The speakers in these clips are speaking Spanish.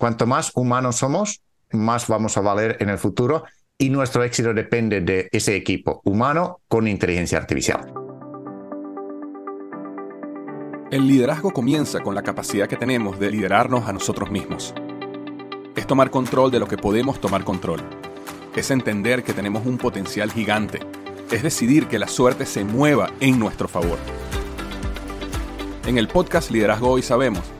Cuanto más humanos somos, más vamos a valer en el futuro y nuestro éxito depende de ese equipo humano con inteligencia artificial. El liderazgo comienza con la capacidad que tenemos de liderarnos a nosotros mismos. Es tomar control de lo que podemos tomar control. Es entender que tenemos un potencial gigante. Es decidir que la suerte se mueva en nuestro favor. En el podcast Liderazgo Hoy sabemos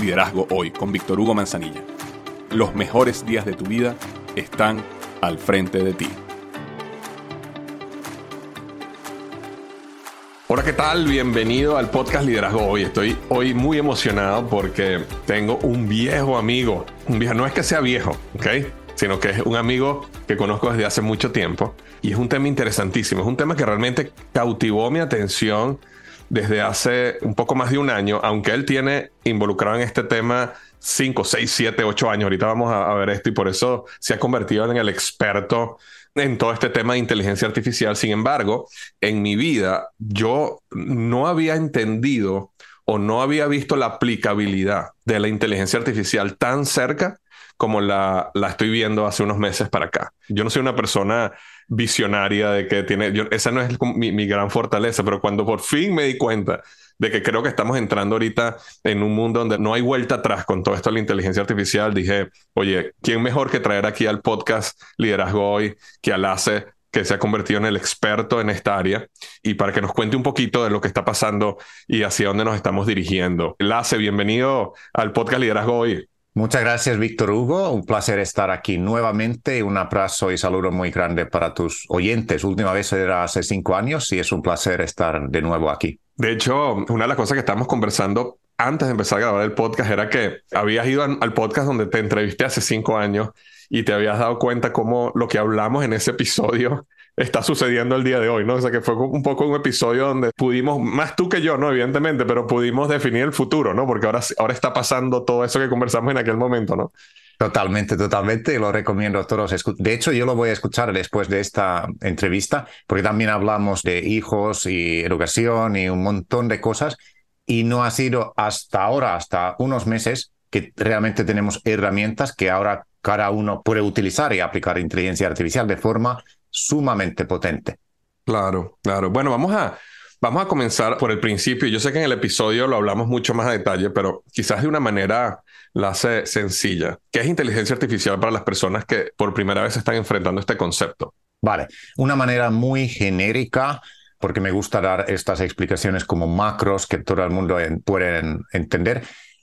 Liderazgo Hoy con Víctor Hugo Manzanilla. Los mejores días de tu vida están al frente de ti. Hola, ¿qué tal? Bienvenido al podcast Liderazgo Hoy. Estoy hoy muy emocionado porque tengo un viejo amigo. Un viejo, no es que sea viejo, ¿ok? Sino que es un amigo que conozco desde hace mucho tiempo. Y es un tema interesantísimo. Es un tema que realmente cautivó mi atención desde hace un poco más de un año, aunque él tiene involucrado en este tema 5, 6, 7, 8 años. Ahorita vamos a, ver esto y por eso se ha convertido en el experto en todo este tema de inteligencia artificial. Sin embargo, en mi vida yo no había entendido o no había visto la aplicabilidad de la inteligencia artificial tan cerca como la, la estoy viendo hace unos meses para acá. Yo no soy una persona visionaria de que tiene, esa no es mi, mi, gran fortaleza, pero cuando por fin me di cuenta de que creo que estamos entrando ahorita en un mundo donde no hay vuelta atrás con todo esto de la inteligencia artificial, dije, oye, ¿quién mejor que traer aquí al podcast Liderazgo Hoy que al ACE que se ha convertido en el experto en esta área y para que nos cuente un poquito de lo que está pasando y hacia dónde nos estamos dirigiendo. Lace, bienvenido al podcast Liderazgo Hoy. Muchas gracias, Víctor Hugo. Un placer estar aquí nuevamente. Un abrazo y saludo muy grande para tus oyentes. Última vez era hace cinco años y es un placer estar de nuevo aquí. De hecho, una de las cosas que estábamos conversando antes de empezar a grabar el podcast era que habías ido al podcast donde te entrevisté hace cinco años y te habías dado cuenta cómo lo que hablamos en ese episodio está sucediendo el día de hoy, ¿no? O sea, que fue un poco un episodio donde pudimos, más tú que yo, ¿no? Evidentemente, pero pudimos definir el futuro, ¿no? Porque ahora, ahora está pasando todo eso que conversamos en aquel momento, ¿no? Totalmente, totalmente. Lo recomiendo a todos. De hecho, yo lo voy a escuchar después de esta entrevista, porque también hablamos de hijos y educación y un montón de cosas. Y no ha sido hasta ahora, hasta unos meses, que realmente tenemos herramientas que ahora cada uno puede utilizar y aplicar inteligencia artificial de forma sumamente potente. Claro, claro. Bueno, vamos a, vamos a comenzar por el principio. Yo sé que en el episodio lo hablamos mucho más a detalle, pero quizás de una manera la hace sencilla. ¿Qué es inteligencia artificial para las personas que por primera vez están enfrentando este concepto? Vale, una manera muy genérica, porque me gusta dar estas explicaciones como macros que todo el mundo puede entender,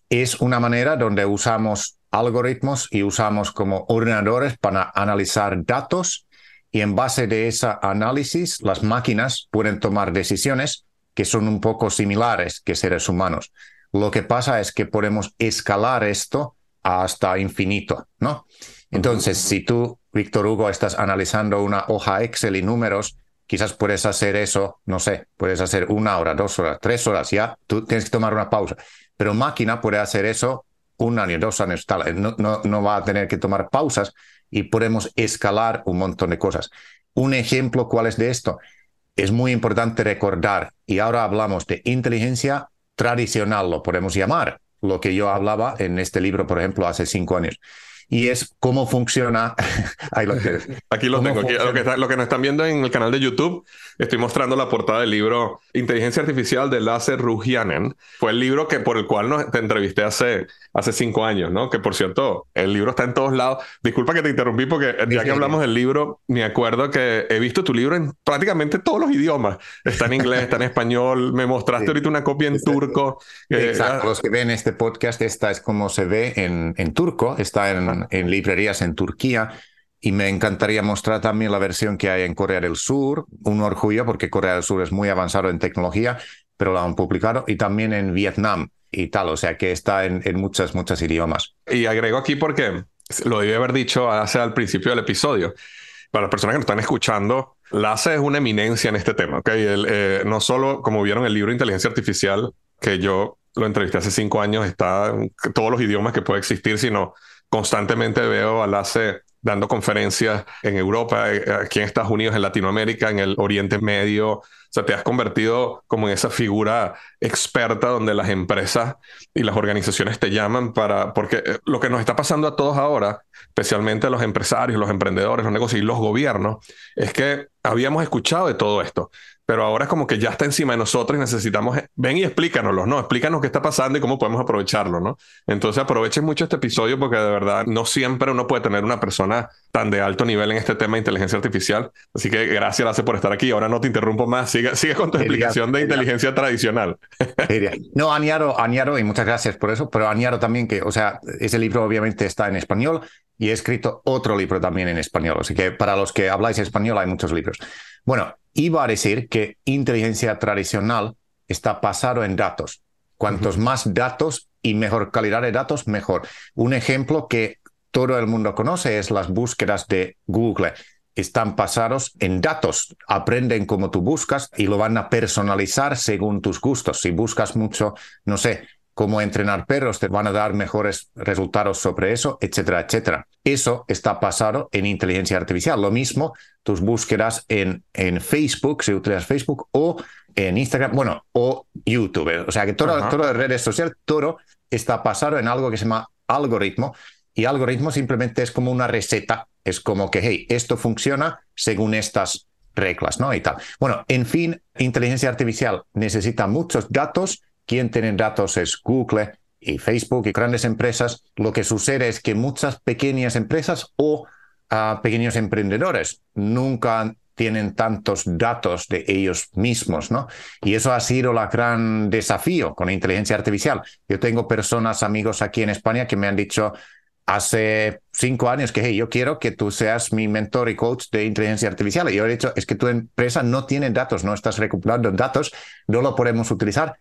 es una manera donde usamos algoritmos y usamos como ordenadores para analizar datos y en base de ese análisis las máquinas pueden tomar decisiones que son un poco similares que seres humanos. Lo que pasa es que podemos escalar esto hasta infinito, ¿no? Entonces, si tú, Víctor Hugo, estás analizando una hoja Excel y números, quizás puedes hacer eso, no sé, puedes hacer una hora, dos horas, tres horas, ya, tú tienes que tomar una pausa. Pero máquina puede hacer eso un año, dos años, tal, no, no, no va a tener que tomar pausas y podemos escalar un montón de cosas. Un ejemplo, ¿cuál es de esto? Es muy importante recordar, y ahora hablamos de inteligencia tradicional, lo podemos llamar, lo que yo hablaba en este libro, por ejemplo, hace cinco años. Y es cómo funciona. Ahí lo Aquí lo tengo. lo, que lo, que nos están viendo en el canal de YouTube, estoy mostrando la portada del libro Inteligencia Artificial de Lasse Ruhianen. Fue el libro que, por el cual nos, te entrevisté hace, hace cinco años, ¿no? Que por cierto, el libro está en todos lados. Disculpa que te interrumpí porque ya que hablamos del libro, me acuerdo que he visto tu libro en prácticamente todos los idiomas. Está en inglés, está en español. Me mostraste ahorita una copia en turco. Exacto. Los que ven este podcast, esta es como se ve en, en turco. Está en, en librerías en Turquía. Y me encantaría mostrar también la versión que hay en Corea del Sur, un orgullo porque Corea del Sur es muy avanzado en tecnología, pero la han publicado, y también en Vietnam y tal, o sea que está en, en muchas, muchas idiomas. Y agrego aquí porque lo debí haber dicho hace al principio del episodio. Para las personas que nos están escuchando, Lasse es una eminencia en este tema, ¿ok? Eh, no solo, como vieron el libro Inteligencia Artificial, que yo lo entrevisté hace cinco años, está en todos los idiomas que puede existir, sino constantemente veo a Lasse dando conferencias en Europa, eh, aquí en Estados Unidos, en Latinoamérica, en el Oriente Medio. O sea, te has convertido como en esa figura experta donde las empresas y las organizaciones te llaman para, porque eh, lo que nos está pasando a todos ahora, especialmente a los empresarios, los emprendedores, los negocios y los gobiernos, es que habíamos escuchado de todo esto, pero ahora es como que ya está encima de nosotros y necesitamos, eh, ven y explícanoslo, ¿no? Explícanos qué está pasando y cómo podemos aprovecharlo, ¿no? Entonces aprovechen mucho este episodio porque de verdad no siempre uno puede tener una persona tan de alto nivel en este tema de inteligencia artificial. Así que gracias, Lace, por estar aquí. Ahora no te interrumpo más. Sigue, sigue con tu explicación de inteligencia tradicional. no, añado, añado, y muchas gracias por eso, pero añado también que, o sea, ese libro obviamente está en español y he escrito otro libro también en español. Así que para los que habláis español hay muchos libros. Bueno, iba a decir que inteligencia tradicional está basado en datos. Cuantos más datos y mejor calidad de datos, mejor. Un ejemplo que todo el mundo conoce es las búsquedas de Google. Están basados en datos, aprenden como tú buscas y lo van a personalizar según tus gustos. Si buscas mucho, no sé, cómo entrenar perros, te van a dar mejores resultados sobre eso, etcétera, etcétera. Eso está basado en inteligencia artificial. Lo mismo, tus búsquedas en, en Facebook, si utilizas Facebook, o en Instagram, bueno, o YouTube. O sea que todo, todo las redes sociales, todo está basado en algo que se llama algoritmo. Y algoritmo simplemente es como una receta. Es como que, hey, esto funciona según estas reglas, ¿no? Y tal. Bueno, en fin, inteligencia artificial necesita muchos datos quien tiene datos es Google y Facebook y grandes empresas. Lo que sucede es que muchas pequeñas empresas o ah, pequeños emprendedores nunca tienen tantos datos de ellos mismos, ¿no? Y eso ha sido el gran desafío con la inteligencia artificial. Yo tengo personas, amigos aquí en España que me han dicho hace cinco años que, hey, yo quiero que tú seas mi mentor y coach de inteligencia artificial. Y yo he dicho, es que tu empresa no tiene datos, no estás recuperando datos, no lo podemos utilizar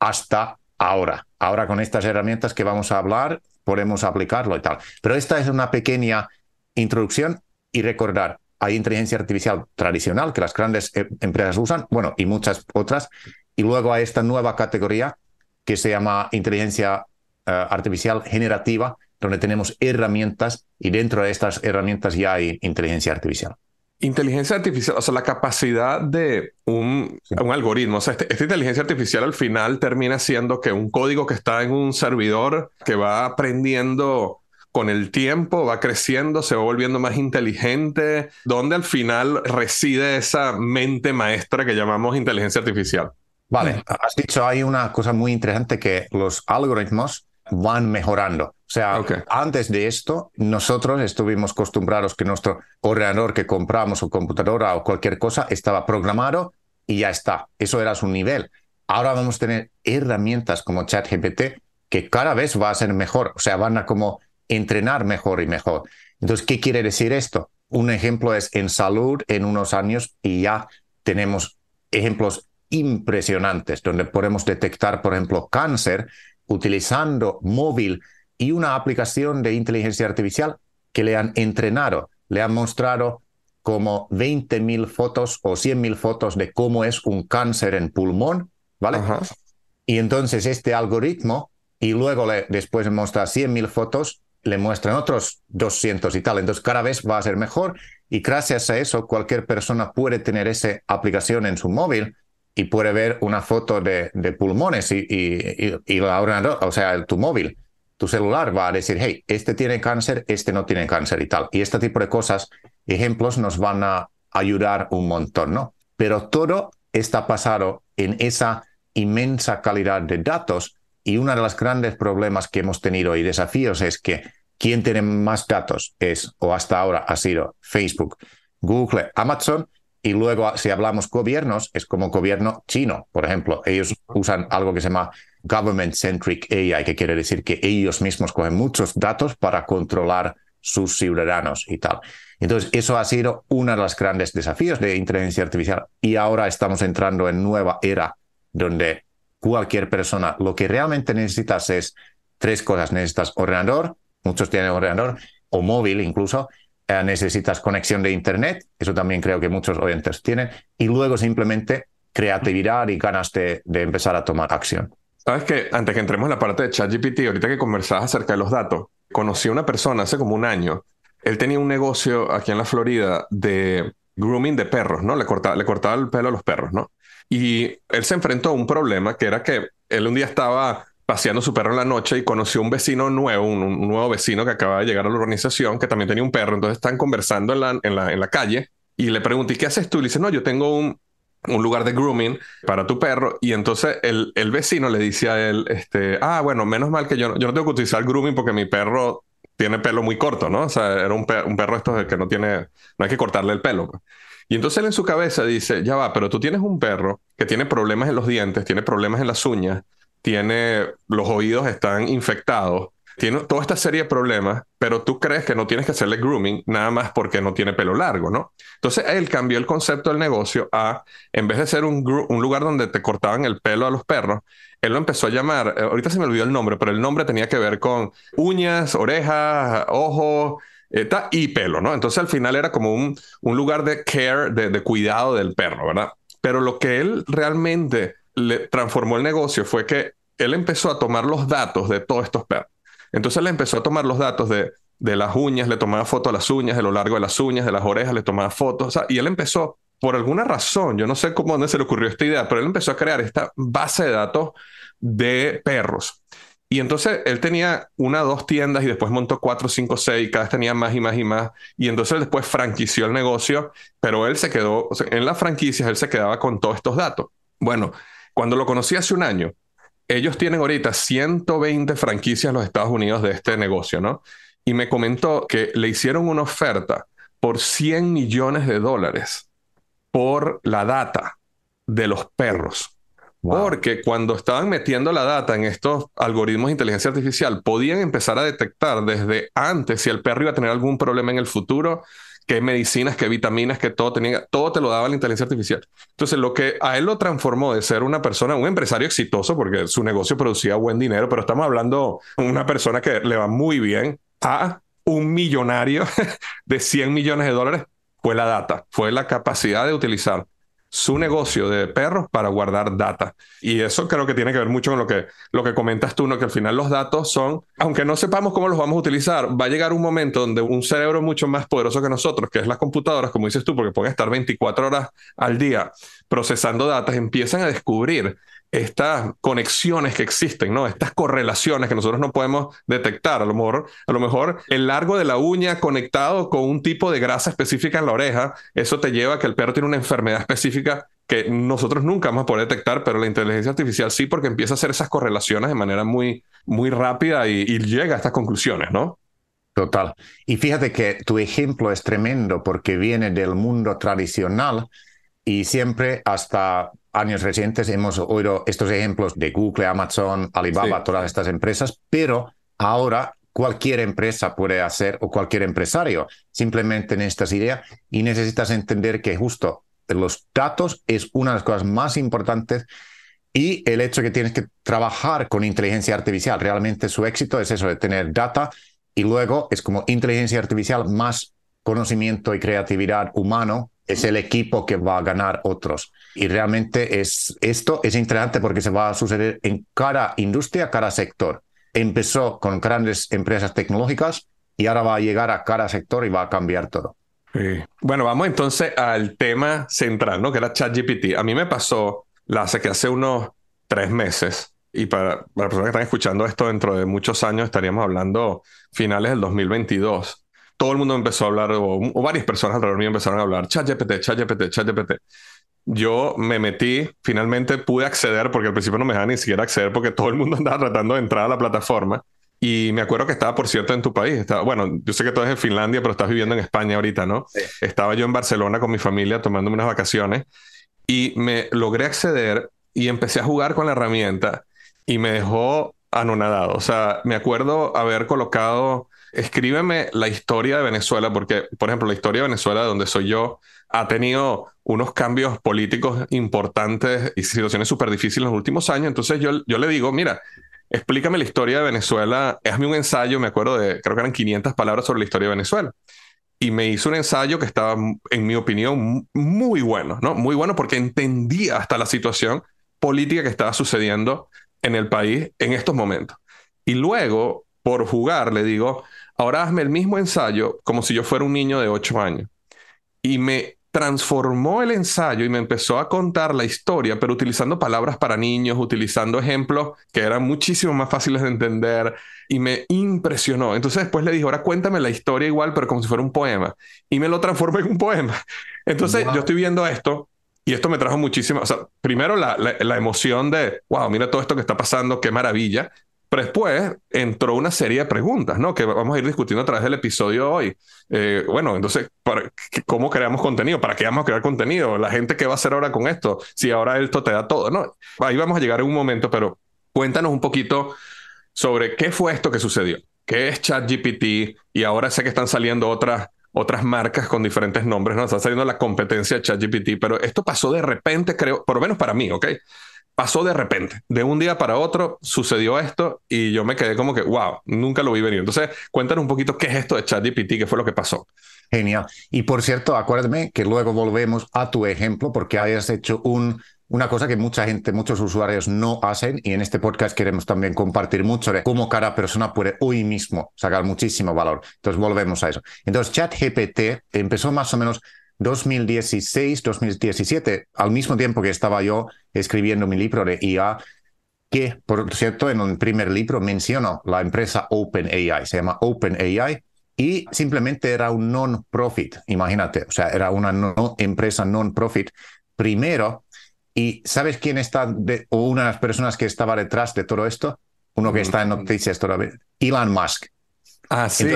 hasta ahora. Ahora con estas herramientas que vamos a hablar, podemos aplicarlo y tal. Pero esta es una pequeña introducción y recordar, hay inteligencia artificial tradicional que las grandes eh, empresas usan, bueno, y muchas otras, y luego hay esta nueva categoría que se llama inteligencia eh, artificial generativa, donde tenemos herramientas y dentro de estas herramientas ya hay inteligencia artificial. Inteligencia artificial, o sea, la capacidad de un, un algoritmo, o sea, este, esta inteligencia artificial al final termina siendo que un código que está en un servidor que va aprendiendo con el tiempo, va creciendo, se va volviendo más inteligente, donde al final reside esa mente maestra que llamamos inteligencia artificial. Vale, has dicho, hay una cosa muy interesante que los algoritmos van mejorando. O sea, antes de esto, nosotros estuvimos acostumbrados que nuestro ordenador que compramos o computadora o cualquier cosa estaba programado y ya está. Eso era su nivel. Ahora vamos a tener herramientas como ChatGPT que cada vez va a ser mejor. O sea, van a como entrenar mejor y mejor. Entonces, ¿qué quiere decir esto? Un ejemplo es en salud en unos años y ya tenemos ejemplos impresionantes donde podemos detectar, por ejemplo, cáncer utilizando móvil y una aplicación de inteligencia artificial que le han entrenado, le han mostrado como 20.000 fotos o 100.000 fotos de cómo es un cáncer en pulmón, ¿vale? Y entonces este algoritmo, y luego le, después de mostrar 100.000 fotos, le muestran otros 200 y tal. Entonces cada vez va a ser mejor y gracias a eso cualquier persona puede tener esa aplicación en su móvil y puede ver una foto de, pulmones y, y, y, la o sea, tu móvil. tu celular va a decir, hey, este tiene cáncer, este no tiene cáncer y tal. Y este tipo de cosas, ejemplos, nos van a ayudar un montón, ¿no? Pero todo está basado en esa inmensa calidad de datos y uno de los grandes problemas que hemos tenido y desafíos es que quien tiene más datos es, o hasta ahora ha sido Facebook, Google, Amazon, y luego si hablamos gobiernos, es como gobierno chino, por ejemplo. Ellos usan algo que se llama Government Centric AI, que quiere decir que ellos mismos cogen muchos datos para controlar sus ciudadanos y tal. Entonces, eso ha sido uno de los grandes desafíos de inteligencia artificial y ahora estamos entrando en nueva era donde cualquier persona lo que realmente necesitas es tres cosas. Necesitas ordenador, muchos tienen ordenador, o móvil incluso, eh, necesitas conexión de Internet, eso también creo que muchos oyentes tienen, y luego simplemente creatividad y ganas de, de empezar a tomar acción. Sabes que antes que entremos en la parte de ChatGPT, ahorita que conversabas acerca de los datos, conocí a una persona hace como un año. Él tenía un negocio aquí en la Florida de grooming de perros, ¿no? Le cortaba, le cortaba el pelo a los perros, ¿no? Y él se enfrentó a un problema que era que él un día estaba paseando su perro en la noche y conoció un vecino nuevo, un, nuevo vecino que acaba de llegar a la organización, que también tenía un perro. Entonces están conversando en la, en la, en la calle y le pregunté, ¿qué haces tú? Y le dice, no, yo tengo un, un lugar de grooming para tu perro y entonces el, el, vecino le dice a él, este, ah, bueno, menos mal que yo, yo no tengo que utilizar grooming porque mi perro tiene pelo muy corto, ¿no? O sea, era un, un perro esto que no tiene, no hay que cortarle el pelo. Pues. Y entonces él en su cabeza dice, ya va, pero tú tienes un perro que tiene problemas en los dientes, tiene problemas en las uñas, tiene, los oídos están infectados, tiene toda esta serie de problemas, pero tú crees que no tienes que hacerle grooming nada más porque no tiene pelo largo, ¿no? Entonces él cambió el concepto del negocio a, en vez de ser un, lugar donde te cortaban el pelo a los perros, él lo empezó a llamar, eh, ahorita se me olvidó el nombre, pero el nombre tenía que ver con uñas, orejas, ojos eh, y pelo, ¿no? Entonces al final era como un, un lugar de care, de, de cuidado del perro, ¿verdad? Pero lo que él realmente le transformó el negocio fue que él empezó a tomar los datos de todos estos perros entonces le empezó a tomar los datos de, de las uñas, le tomaba fotos a las uñas, de lo largo de las uñas, de las orejas, le tomaba fotos. y él empezó, por alguna razón, yo no sé cómo dónde se le ocurrió esta idea, pero él empezó a crear esta base de datos de perros. Y entonces él tenía una, dos tiendas y después montó cuatro, cinco, seis, cada vez tenía más y más y más. Y entonces después franquició el negocio, pero él se quedó, en las franquicias, él se quedaba con todos estos datos. Bueno, cuando lo conocí hace un año, ellos tienen ahorita 120 franquicias en los Estados Unidos de este negocio, ¿no? Y me comentó que le hicieron una oferta por 100 millones de dólares por la data de los perros. Porque cuando estaban metiendo la data en estos algoritmos de inteligencia artificial, podían empezar a detectar desde antes si el perro iba a tener algún problema en el futuro qué medicinas, qué vitaminas, que todo tenía, todo te lo daba la inteligencia artificial. Entonces, lo que a él lo transformó de ser una persona, un empresario exitoso, porque su negocio producía buen dinero, pero estamos hablando de una persona que le va muy bien, a un millonario de 100 millones de dólares, fue la data, fue la capacidad de utilizar su negocio de perros para guardar data. Y eso creo que tiene que ver mucho con lo que, lo que comentas tú, ¿no? que al final los datos son, aunque no sepamos cómo los vamos a utilizar, va a llegar un momento donde un cerebro mucho más poderoso que nosotros, que es las computadoras, como dices tú, porque pueden estar 24 horas al día procesando datos, empiezan a descubrir estas conexiones que existen, ¿no? Estas correlaciones que nosotros no podemos detectar. A lo mejor, a lo mejor el largo de la uña conectado con un tipo de grasa específica en la oreja, eso te lleva a que el perro tiene una enfermedad específica que nosotros nunca vamos a poder detectar, pero la inteligencia artificial sí, porque empieza a hacer esas correlaciones de manera muy, muy rápida y, y llega a estas conclusiones, ¿no? Total. Y fíjate que tu ejemplo es tremendo porque viene del mundo tradicional y siempre hasta años recientes hemos oído estos ejemplos de Google, Amazon, Alibaba, todas estas empresas, pero ahora cualquier empresa puede hacer o cualquier empresario simplemente necesitas idea y necesitas entender que justo los datos es una de las cosas más importantes y el hecho que tienes que trabajar con inteligencia artificial. Realmente su éxito es eso de tener data y luego es como inteligencia artificial más conocimiento y creatividad humano es el equipo que va a ganar otros. Y realmente es, esto es interesante porque se va a suceder en cada industria, cada sector. Empezó con grandes empresas tecnológicas y ahora va a llegar a cada sector y va a cambiar todo. Bueno, vamos entonces al tema central, ¿no? Que era ChatGPT. A mí me pasó, la hace que hace unos tres meses, y para, para las personas que están escuchando esto dentro de muchos años, estaríamos hablando finales del 2022. Todo el mundo empezó a hablar, o, varias personas alrededor mío empezaron a hablar, ChatGPT, ChatGPT, ChatGPT. Yo me metí, finalmente pude acceder, porque al principio no me dejaban ni siquiera acceder porque todo el mundo andaba tratando de entrar a la plataforma. Y me acuerdo que estaba, por cierto, en tu país. Estaba, bueno, yo sé que tú eres en Finlandia, pero estás viviendo en España ahorita, ¿no? Estaba yo en Barcelona con mi familia tomándome unas vacaciones y me logré acceder y empecé a jugar con la herramienta y me dejó anonadado. O sea, me acuerdo haber colocado, escríbeme la historia de Venezuela, porque, por ejemplo, la historia de Venezuela, donde soy yo, ha tenido unos cambios políticos importantes y situaciones súper difíciles en los últimos años. Entonces yo, yo le digo, mira, explícame la historia de Venezuela, hazme un ensayo, me acuerdo de, creo que eran 500 palabras sobre la historia de Venezuela. Y me hizo un ensayo que estaba, en mi opinión, muy bueno, ¿no? Muy bueno porque entendía hasta la situación política que estaba sucediendo en el país en estos momentos. Y luego, por jugar, le digo, ahora hazme el mismo ensayo como si yo fuera un niño de 8 años. Y me transformó el ensayo y me empezó a contar la historia, pero utilizando palabras para niños, utilizando ejemplos que eran muchísimo más fáciles de entender y me impresionó. Entonces después le dije, ahora cuéntame la historia igual, pero como si fuera un poema. Y me lo transformó en un poema. Entonces yo estoy viendo esto y esto me trajo muchísimo, o sea, primero la, la, emoción de, wow, mira todo esto que está pasando, qué maravilla. Pero después entró una serie de preguntas, ¿no? Que vamos a ir discutiendo a través del episodio hoy. Eh, bueno, entonces, ¿cómo creamos contenido? ¿Para qué vamos a crear contenido? ¿La gente qué va a hacer ahora con esto? Si ahora esto te da todo, ¿no? Ahí vamos a llegar en un momento, pero cuéntanos un poquito sobre qué fue esto que sucedió. ¿Qué es ChatGPT? Y ahora sé que están saliendo otras otras marcas con diferentes nombres, ¿no? Está saliendo la competencia de ChatGPT, pero esto pasó de repente, creo, por lo menos para mí, ¿ok? Pasó de repente, de un día para otro sucedió esto y yo me quedé como que, wow, nunca lo vi venir. Entonces, cuéntanos un poquito qué es esto de ChatGPT, qué fue lo que pasó. Genial. Y por cierto, acuérdame que luego volvemos a tu ejemplo porque hayas hecho un una cosa que mucha gente, muchos usuarios no hacen y en este podcast queremos también compartir mucho de cómo cada persona puede hoy mismo sacar muchísimo valor. Entonces volvemos a eso. Entonces ChatGPT empezó más o menos 2016, 2017, al mismo tiempo que estaba yo escribiendo mi libro de IA, que por cierto en un primer libro menciono la empresa OpenAI, se llama OpenAI y simplemente era un non-profit, imagínate, o sea, era una no, empresa non-profit. Primero, ¿Y sabes quién está, de, o una de las personas que estaba detrás de todo esto? Uno que está en noticias todavía, Elon Musk. Ah, sí.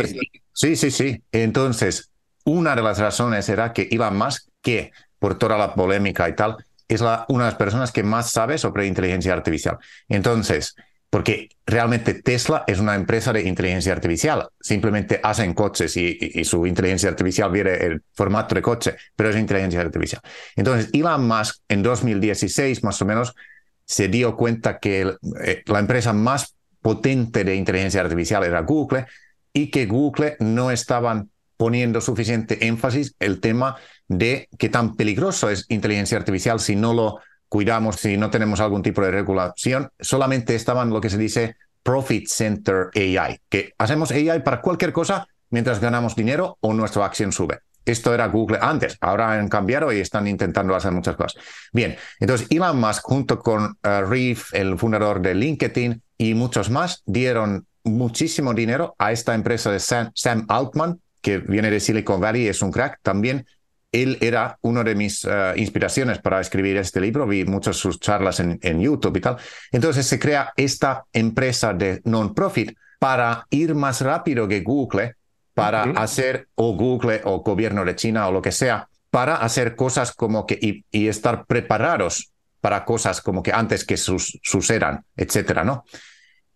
sí, sí, sí. Entonces, una de las razones era que Elon Musk, que por toda la polémica y tal, es una de las personas que más sabe sobre inteligencia artificial. Entonces, porque realmente Tesla es una empresa de inteligencia artificial. Simplemente hacen coches y, su inteligencia artificial viene el formato de coche, pero es inteligencia artificial. Entonces, Elon Musk en 2016 más o menos se dio cuenta que eh, la empresa más potente de inteligencia artificial era Google y que Google no estaban poniendo suficiente énfasis el tema de qué tan peligroso es inteligencia artificial si no lo cuidamos si no tenemos algún tipo de regulación, solamente estaban lo que se dice Profit Center AI, que hacemos AI para cualquier cosa mientras ganamos dinero o nuestra acción sube. Esto era Google antes, ahora han cambiado y están intentando hacer muchas cosas. Bien, entonces Elon Musk junto con uh, Reeve, el fundador de LinkedIn y muchos más, dieron muchísimo dinero a esta empresa de Sam Altman, que viene de Silicon Valley, es un crack también, él era una de mis eh, inspiraciones para escribir este libro, vi muchas sus charlas en, YouTube y tal. Entonces se crea esta empresa de non-profit para ir más rápido que Google, para hacer, o Google o gobierno de China o lo que sea, para hacer cosas como que, y, estar preparados para cosas como que antes que sus, sucedan, etcétera, ¿no?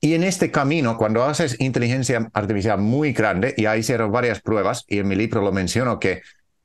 Y en este camino, cuando haces inteligencia artificial muy grande, y ahí hicieron varias pruebas, y en mi libro lo menciono, que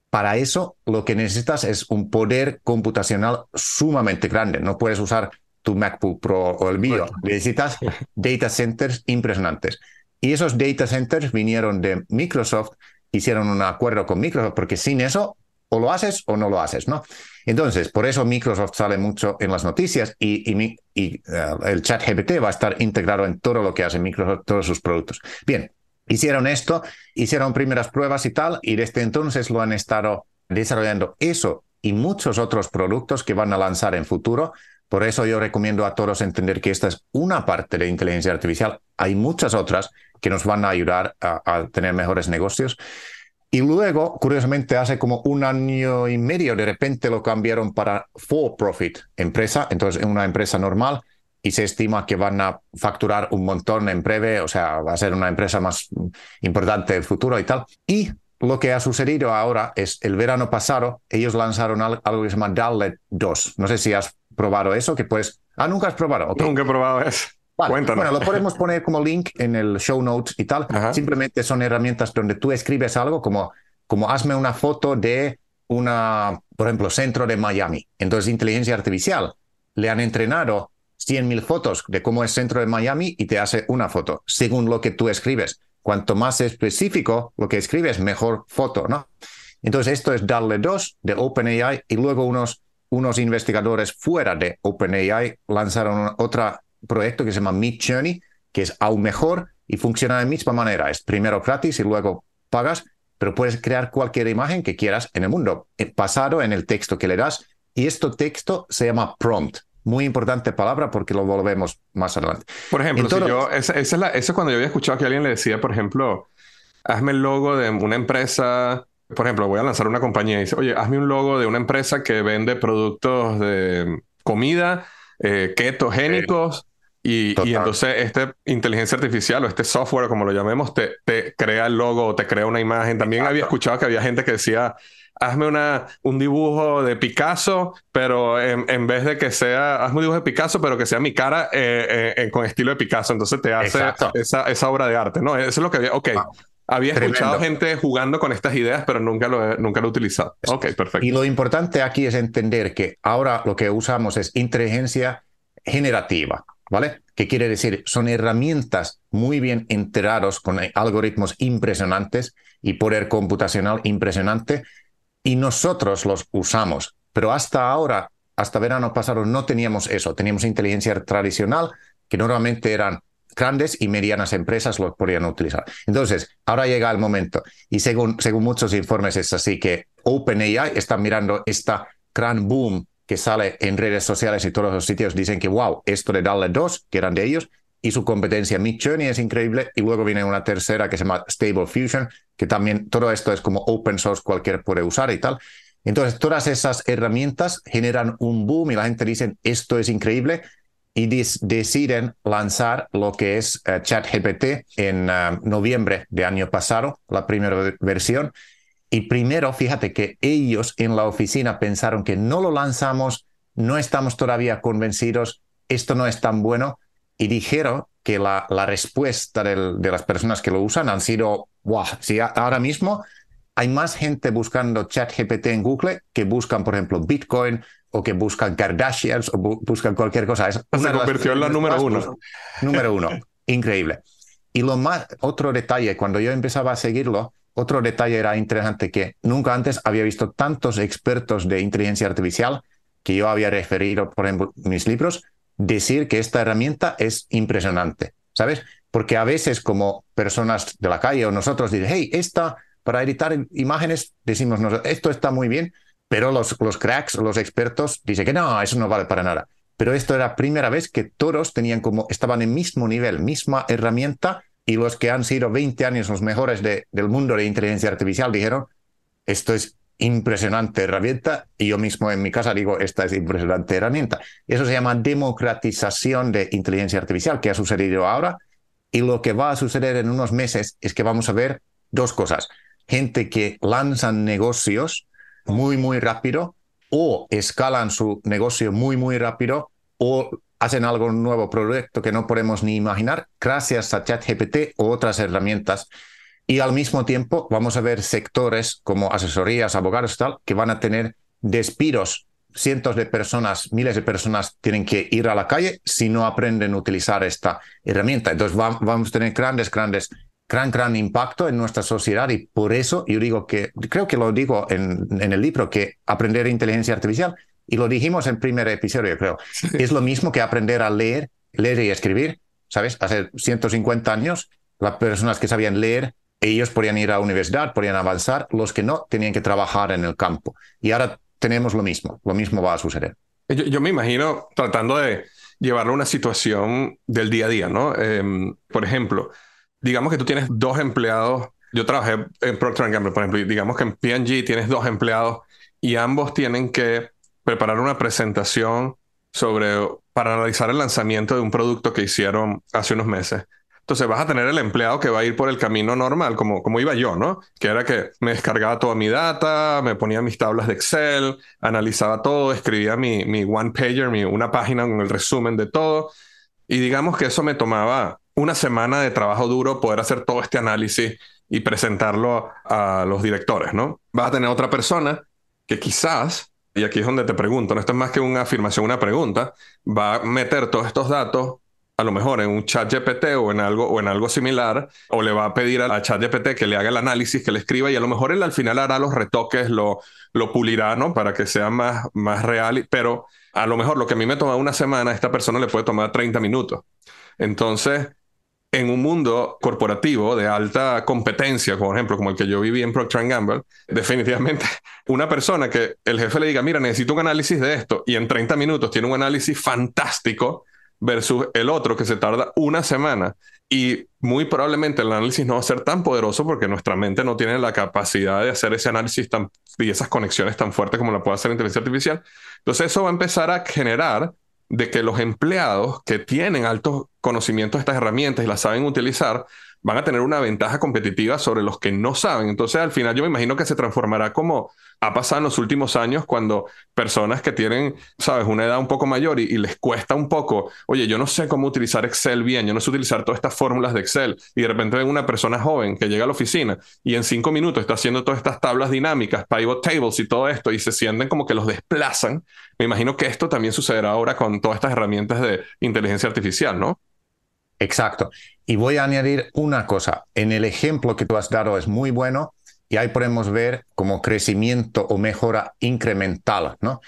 para eso lo que necesitas es un poder computacional sumamente grande. No puedes usar tu MacBook Pro o el mío. Necesitas data centers impresionantes. Y esos data centers vinieron de Microsoft, hicieron un acuerdo con Microsoft, porque sin eso o lo haces o no lo haces, ¿no? Entonces, por eso Microsoft sale mucho en las noticias y, uh, el chat GPT va a estar integrado en todo lo que hace Microsoft, todos sus productos. Bien, Hicieron esto, hicieron primeras pruebas y tal, y desde entonces lo han estado desarrollando eso y muchos otros productos que van a lanzar en futuro Por eso yo recomiendo a todos entender que esta es una parte de inteligencia artificial. Hay muchas otras que nos van a ayudar a, tener mejores negocios. Y luego, curiosamente, hace como un año y medio, de repente lo cambiaron para for profit empresa, entonces una empresa normal, y se estima que van a facturar un montón en breve, o sea, va a ser una empresa más importante del futuro y tal. Y lo que ha sucedido ahora es el verano pasado, ellos lanzaron algo que se llama Dalet 2. No sé si has probado eso, que pues... Ah, nunca has probado. Nunca he probado eso. Cuéntanos. Bueno, lo podemos poner como link en el show notes y tal. Simplemente son herramientas donde tú escribes algo como, como hazme una foto de una, por ejemplo, centro de Miami. Entonces, inteligencia artificial le han entrenado 100.000 fotos de cómo es centro de Miami y te hace una foto según lo que tú escribes. Cuanto más específico lo que escribes, mejor foto, ¿no? Entonces, esto es darle dos de OpenAI y luego unos, unos investigadores fuera de OpenAI lanzaron otro proyecto que se llama Mid Journey, que es aún mejor y funciona de misma manera. Es primero gratis y luego pagas, pero puedes crear cualquier imagen que quieras en el mundo, pasado en el texto que le das. Y este texto se llama prompt muy importante palabra porque lo volvemos más adelante. Por ejemplo, si yo, esa, es la, eso es cuando yo había escuchado que alguien le decía, por ejemplo, hazme el logo de una empresa, por ejemplo, voy a lanzar una compañía y dice, oye, hazme un logo de una empresa que vende productos de comida eh, ketogénicos. Y, y, entonces esta inteligencia artificial o este software, como lo llamemos, te, te crea el logo, te crea una imagen. También había escuchado que había gente que decía, hazme una, un dibujo de Picasso, pero en, vez de que sea, hazme un dibujo de Picasso, pero que sea mi cara eh, eh, con estilo de Picasso. Entonces te hace esa, esa, obra de arte, ¿no? Eso es lo que había. Ok. Ah, había escuchado gente jugando con estas ideas, pero nunca lo, he, nunca lo he utilizado. Ok, perfecto. Y lo importante aquí es entender que ahora lo que usamos es inteligencia generativa, ¿vale? ¿Qué quiere decir? Son herramientas muy bien enterados con algoritmos impresionantes y poder computacional impresionante y nosotros los usamos. Pero hasta ahora, hasta verano pasado, no teníamos eso. Teníamos inteligencia tradicional, que normalmente eran grandes y medianas empresas los podían utilizar. Entonces, ahora llega el momento, y según, según muchos informes es así que OpenAI está mirando esta gran boom que sale en redes sociales y todos los sitios, dicen que, wow, esto de darle dos, que eran de ellos, y su competencia Midjourney es increíble y luego viene una tercera que se llama Stable Fusion, que también todo esto es como open source, cualquier puede usar y tal. Entonces, todas esas herramientas generan un boom y la gente dice, esto es increíble, y deciden lanzar lo que es uh, ChatGPT en uh, noviembre de año pasado, la primera versión. Y primero, fíjate que ellos en la oficina pensaron que no lo lanzamos, no estamos todavía convencidos, esto no es tan bueno, y dijeron que la, la respuesta de las personas que lo usan han sido, wow, si ahora mismo hay más gente buscando ChatGPT en Google que buscan, por ejemplo, Bitcoin o que buscan Kardashians o buscan cualquier cosa. Es Se convirtió en la número uno. Número uno. Increíble. Y lo más, otro detalle, cuando yo empezaba a seguirlo, otro detalle era interesante que nunca antes había visto tantos expertos de inteligencia artificial que yo había referido, por ejemplo, mis libros, decir que esta herramienta es impresionante, ¿sabes? Porque a veces como personas de la calle o nosotros dicen, hey, esta para editar imágenes, decimos, esto está muy bien, pero los, los cracks, los expertos, dicen que no, eso no vale para nada. Pero esto era la primera vez que todos tenían como, estaban en mismo nivel, misma herramienta, y los que han sido 20 años los mejores de, del mundo de inteligencia artificial dijeron, esto es impresionante herramienta y yo mismo en mi casa digo, esta es impresionante herramienta. Eso se llama democratización de inteligencia artificial que ha sucedido ahora y lo que va a suceder en unos meses es que vamos a ver dos cosas. Gente que lanzan negocios muy, muy rápido o escalan su negocio muy, muy rápido o hacen algo nuevo, proyecto que no podemos ni imaginar gracias a ChatGPT o otras herramientas y al mismo tiempo vamos a ver sectores como asesorías, abogados, tal, que van a tener despidos. Cientos de personas, miles de personas tienen que ir a la calle si no aprenden a utilizar esta herramienta. Entonces vamos a tener grandes, grandes, gran, gran impacto en nuestra sociedad y por eso yo digo que, creo que lo digo en el libro, que aprender inteligencia artificial, y lo dijimos en el primer episodio, creo, es lo mismo que aprender a leer, leer y escribir, ¿sabes? Hace 150 años, las personas que sabían leer ellos podían ir a la universidad, podían avanzar, los que no tenían que trabajar en el campo. Y ahora tenemos lo mismo, lo mismo va a suceder. Yo, me imagino tratando de llevarlo a una situación del día a día, ¿no? Em, por ejemplo, digamos que tú tienes dos empleados. Yo trabajé en Procter Gamble, por ejemplo, y digamos que en P&G tienes dos empleados y ambos tienen que preparar una presentación sobre para analizar el lanzamiento de un producto que hicieron hace unos meses. Entonces vas a tener el empleado que va a ir por el camino normal, como, como iba yo, ¿no? Que era que me descargaba toda mi data, me ponía mis tablas de Excel, analizaba todo, escribía mi, mi one pager, mi, una página con el resumen de todo. Y digamos que eso me tomaba una semana de trabajo duro poder hacer todo este análisis y presentarlo a los directores, ¿no? Vas a tener otra persona que quizás, y aquí es donde te pregunto, no esto es más que una afirmación, una pregunta, va a meter todos estos datos a lo mejor en un chat GPT o en algo, o en algo similar, o le va a pedir a chat GPT que le haga el análisis, que le escriba, y a lo mejor él al final hará los retoques, lo, lo pulirá, ¿no? Para que sea más, más real, pero a lo mejor lo que a mí me toma una semana, a esta persona le puede tomar 30 minutos. Entonces, en un mundo corporativo de alta competencia, por ejemplo, como el que yo viví en Procter Gamble, definitivamente una persona que el jefe le diga, mira, necesito un análisis de esto, y en 30 minutos tiene un análisis fantástico, versus el otro que se tarda una semana. Y muy probablemente el análisis no va a ser tan poderoso porque nuestra mente no tiene la capacidad de hacer ese análisis tan, y esas conexiones tan fuertes como la puede hacer la inteligencia artificial. Entonces eso va a empezar a generar de que los empleados que tienen altos conocimientos de estas herramientas y las saben utilizar, van a tener una ventaja competitiva sobre los que no saben. Entonces, al final yo me imagino que se transformará como ha pasado en los últimos años cuando personas que tienen, sabes, una edad un poco mayor y, les cuesta un poco, oye, yo no sé cómo utilizar Excel bien, yo no sé utilizar todas estas fórmulas de Excel y de repente ven una persona joven que llega a la oficina y en cinco minutos está haciendo todas estas tablas dinámicas, pivot tables y todo esto y se sienten como que los desplazan. Me imagino que esto también sucederá ahora con todas estas herramientas de inteligencia artificial, ¿no? Exacto. Y voy a añadir una cosa. En el ejemplo que tú has dado es muy bueno y ahí podemos ver como crecimiento o mejora incremental, ¿no?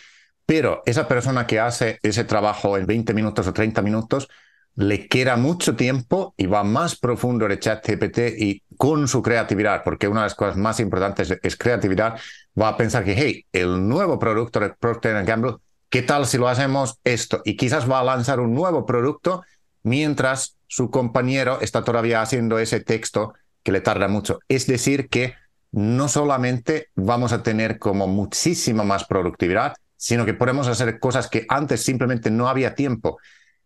Pero esa persona que hace ese trabajo en 20 minutos o 30 minutos, le queda mucho tiempo y va más profundo de ChatGPT y con su creatividad, porque una de las cosas más importantes es creatividad, va a pensar que, hey, el nuevo producto de Procter Gamble, ¿qué tal si lo hacemos esto? Y quizás va a lanzar un nuevo producto mientras su compañero está todavía haciendo ese texto que le tarda mucho. Es decir, que no solamente vamos a tener como muchísima más productividad, sino que podemos hacer cosas que antes simplemente no había tiempo.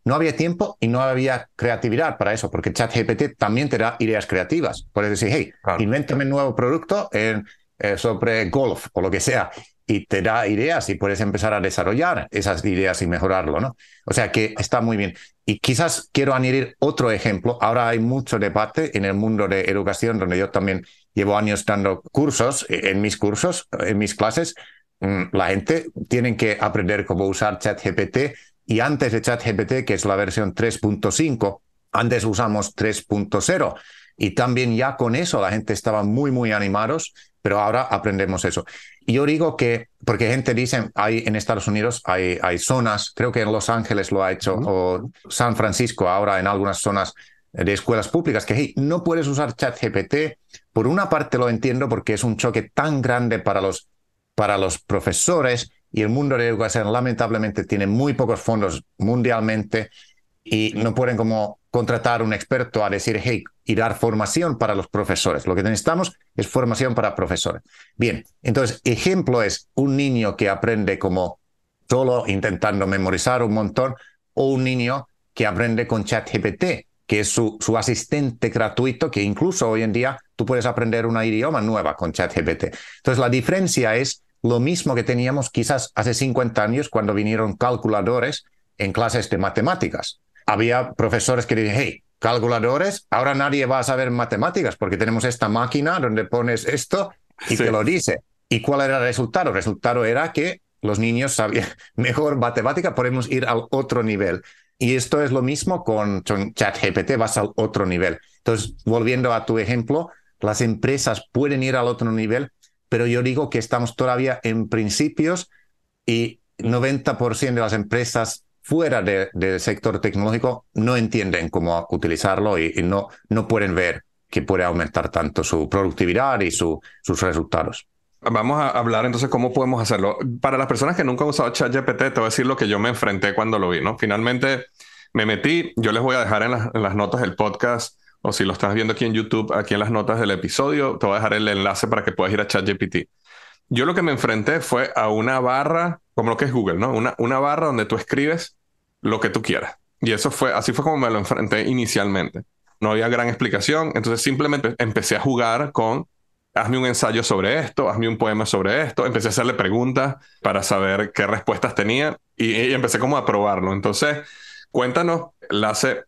No había tiempo y no había creatividad para eso, porque ChatGPT también te da ideas creativas. Puedes decir, hey, invéntame un nuevo producto en, eh, sobre golf o lo que sea y te da ideas y puedes empezar a desarrollar esas ideas y mejorarlo, ¿no? O sea que está muy bien. Y quizás quiero añadir otro ejemplo. Ahora hay mucho debate en el mundo de educación, donde yo también llevo años dando cursos, eh, en mis cursos, en mis clases. Mm, la gente tiene que aprender cómo usar ChatGPT y antes de ChatGPT, que es la versión 3.5, antes usamos 3.0 y también ya con eso la gente estaba muy, muy animados, pero ahora aprendemos eso. Y yo digo que, porque gente dice, hay en Estados Unidos hay, hay zonas, creo que en Los Ángeles lo ha hecho, o San Francisco ahora en algunas zonas de escuelas públicas, que hey, no puedes usar ChatGPT. Por una parte lo entiendo porque es un choque tan grande para los, para los profesores y el mundo de educación lamentablemente tiene muy pocos fondos mundialmente y no pueden como contratar un experto a decir, hey, y dar formación para los profesores. Lo que necesitamos es formación para profesores. Bien, entonces, ejemplo es un niño que aprende como solo intentando memorizar un montón o un niño que aprende con ChatGPT, que es su, su asistente gratuito, que incluso hoy en día tú puedes aprender una idioma nueva con ChatGPT. Entonces, la diferencia es lo mismo que teníamos quizás hace 50 años cuando vinieron calculadores en clases de matemáticas había profesores que dicen, hey, calculadores, ahora nadie va a saber matemáticas porque tenemos esta máquina donde pones esto y te lo dice. ¿Y cuál era el resultado? El resultado era que los niños sabían mejor matemática, podemos ir al otro nivel. Y esto es lo mismo con, con ChatGPT, vas al otro nivel. Entonces, volviendo a tu ejemplo, las empresas pueden ir al otro nivel, pero yo digo que estamos todavía en principios y 90% de las empresas fuera del sector tecnológico no entienden cómo utilizarlo y, no, no pueden ver que puede aumentar tanto su productividad y sus resultados. Vamos a hablar entonces cómo podemos hacerlo. Para las personas que nunca han usado ChatGPT, te voy a decir lo que yo me enfrenté cuando lo vi, ¿no? Finalmente me metí, yo les voy a dejar en, en las notas del podcast o si lo estás viendo aquí en YouTube, aquí en las notas del episodio, te voy a dejar el enlace para que puedas ir a ChatGPT. Yo lo que me enfrenté fue a una barra, como lo que es Google, ¿no? Una, una barra donde tú escribes lo que tú quieras. Y eso fue, así fue como me lo enfrenté inicialmente. No había gran explicación, entonces simplemente empecé a jugar con, hazme un ensayo sobre esto, hazme un poema sobre esto, empecé a hacerle preguntas para saber qué respuestas tenía y, empecé como a probarlo. Entonces, cuéntanos, Lace,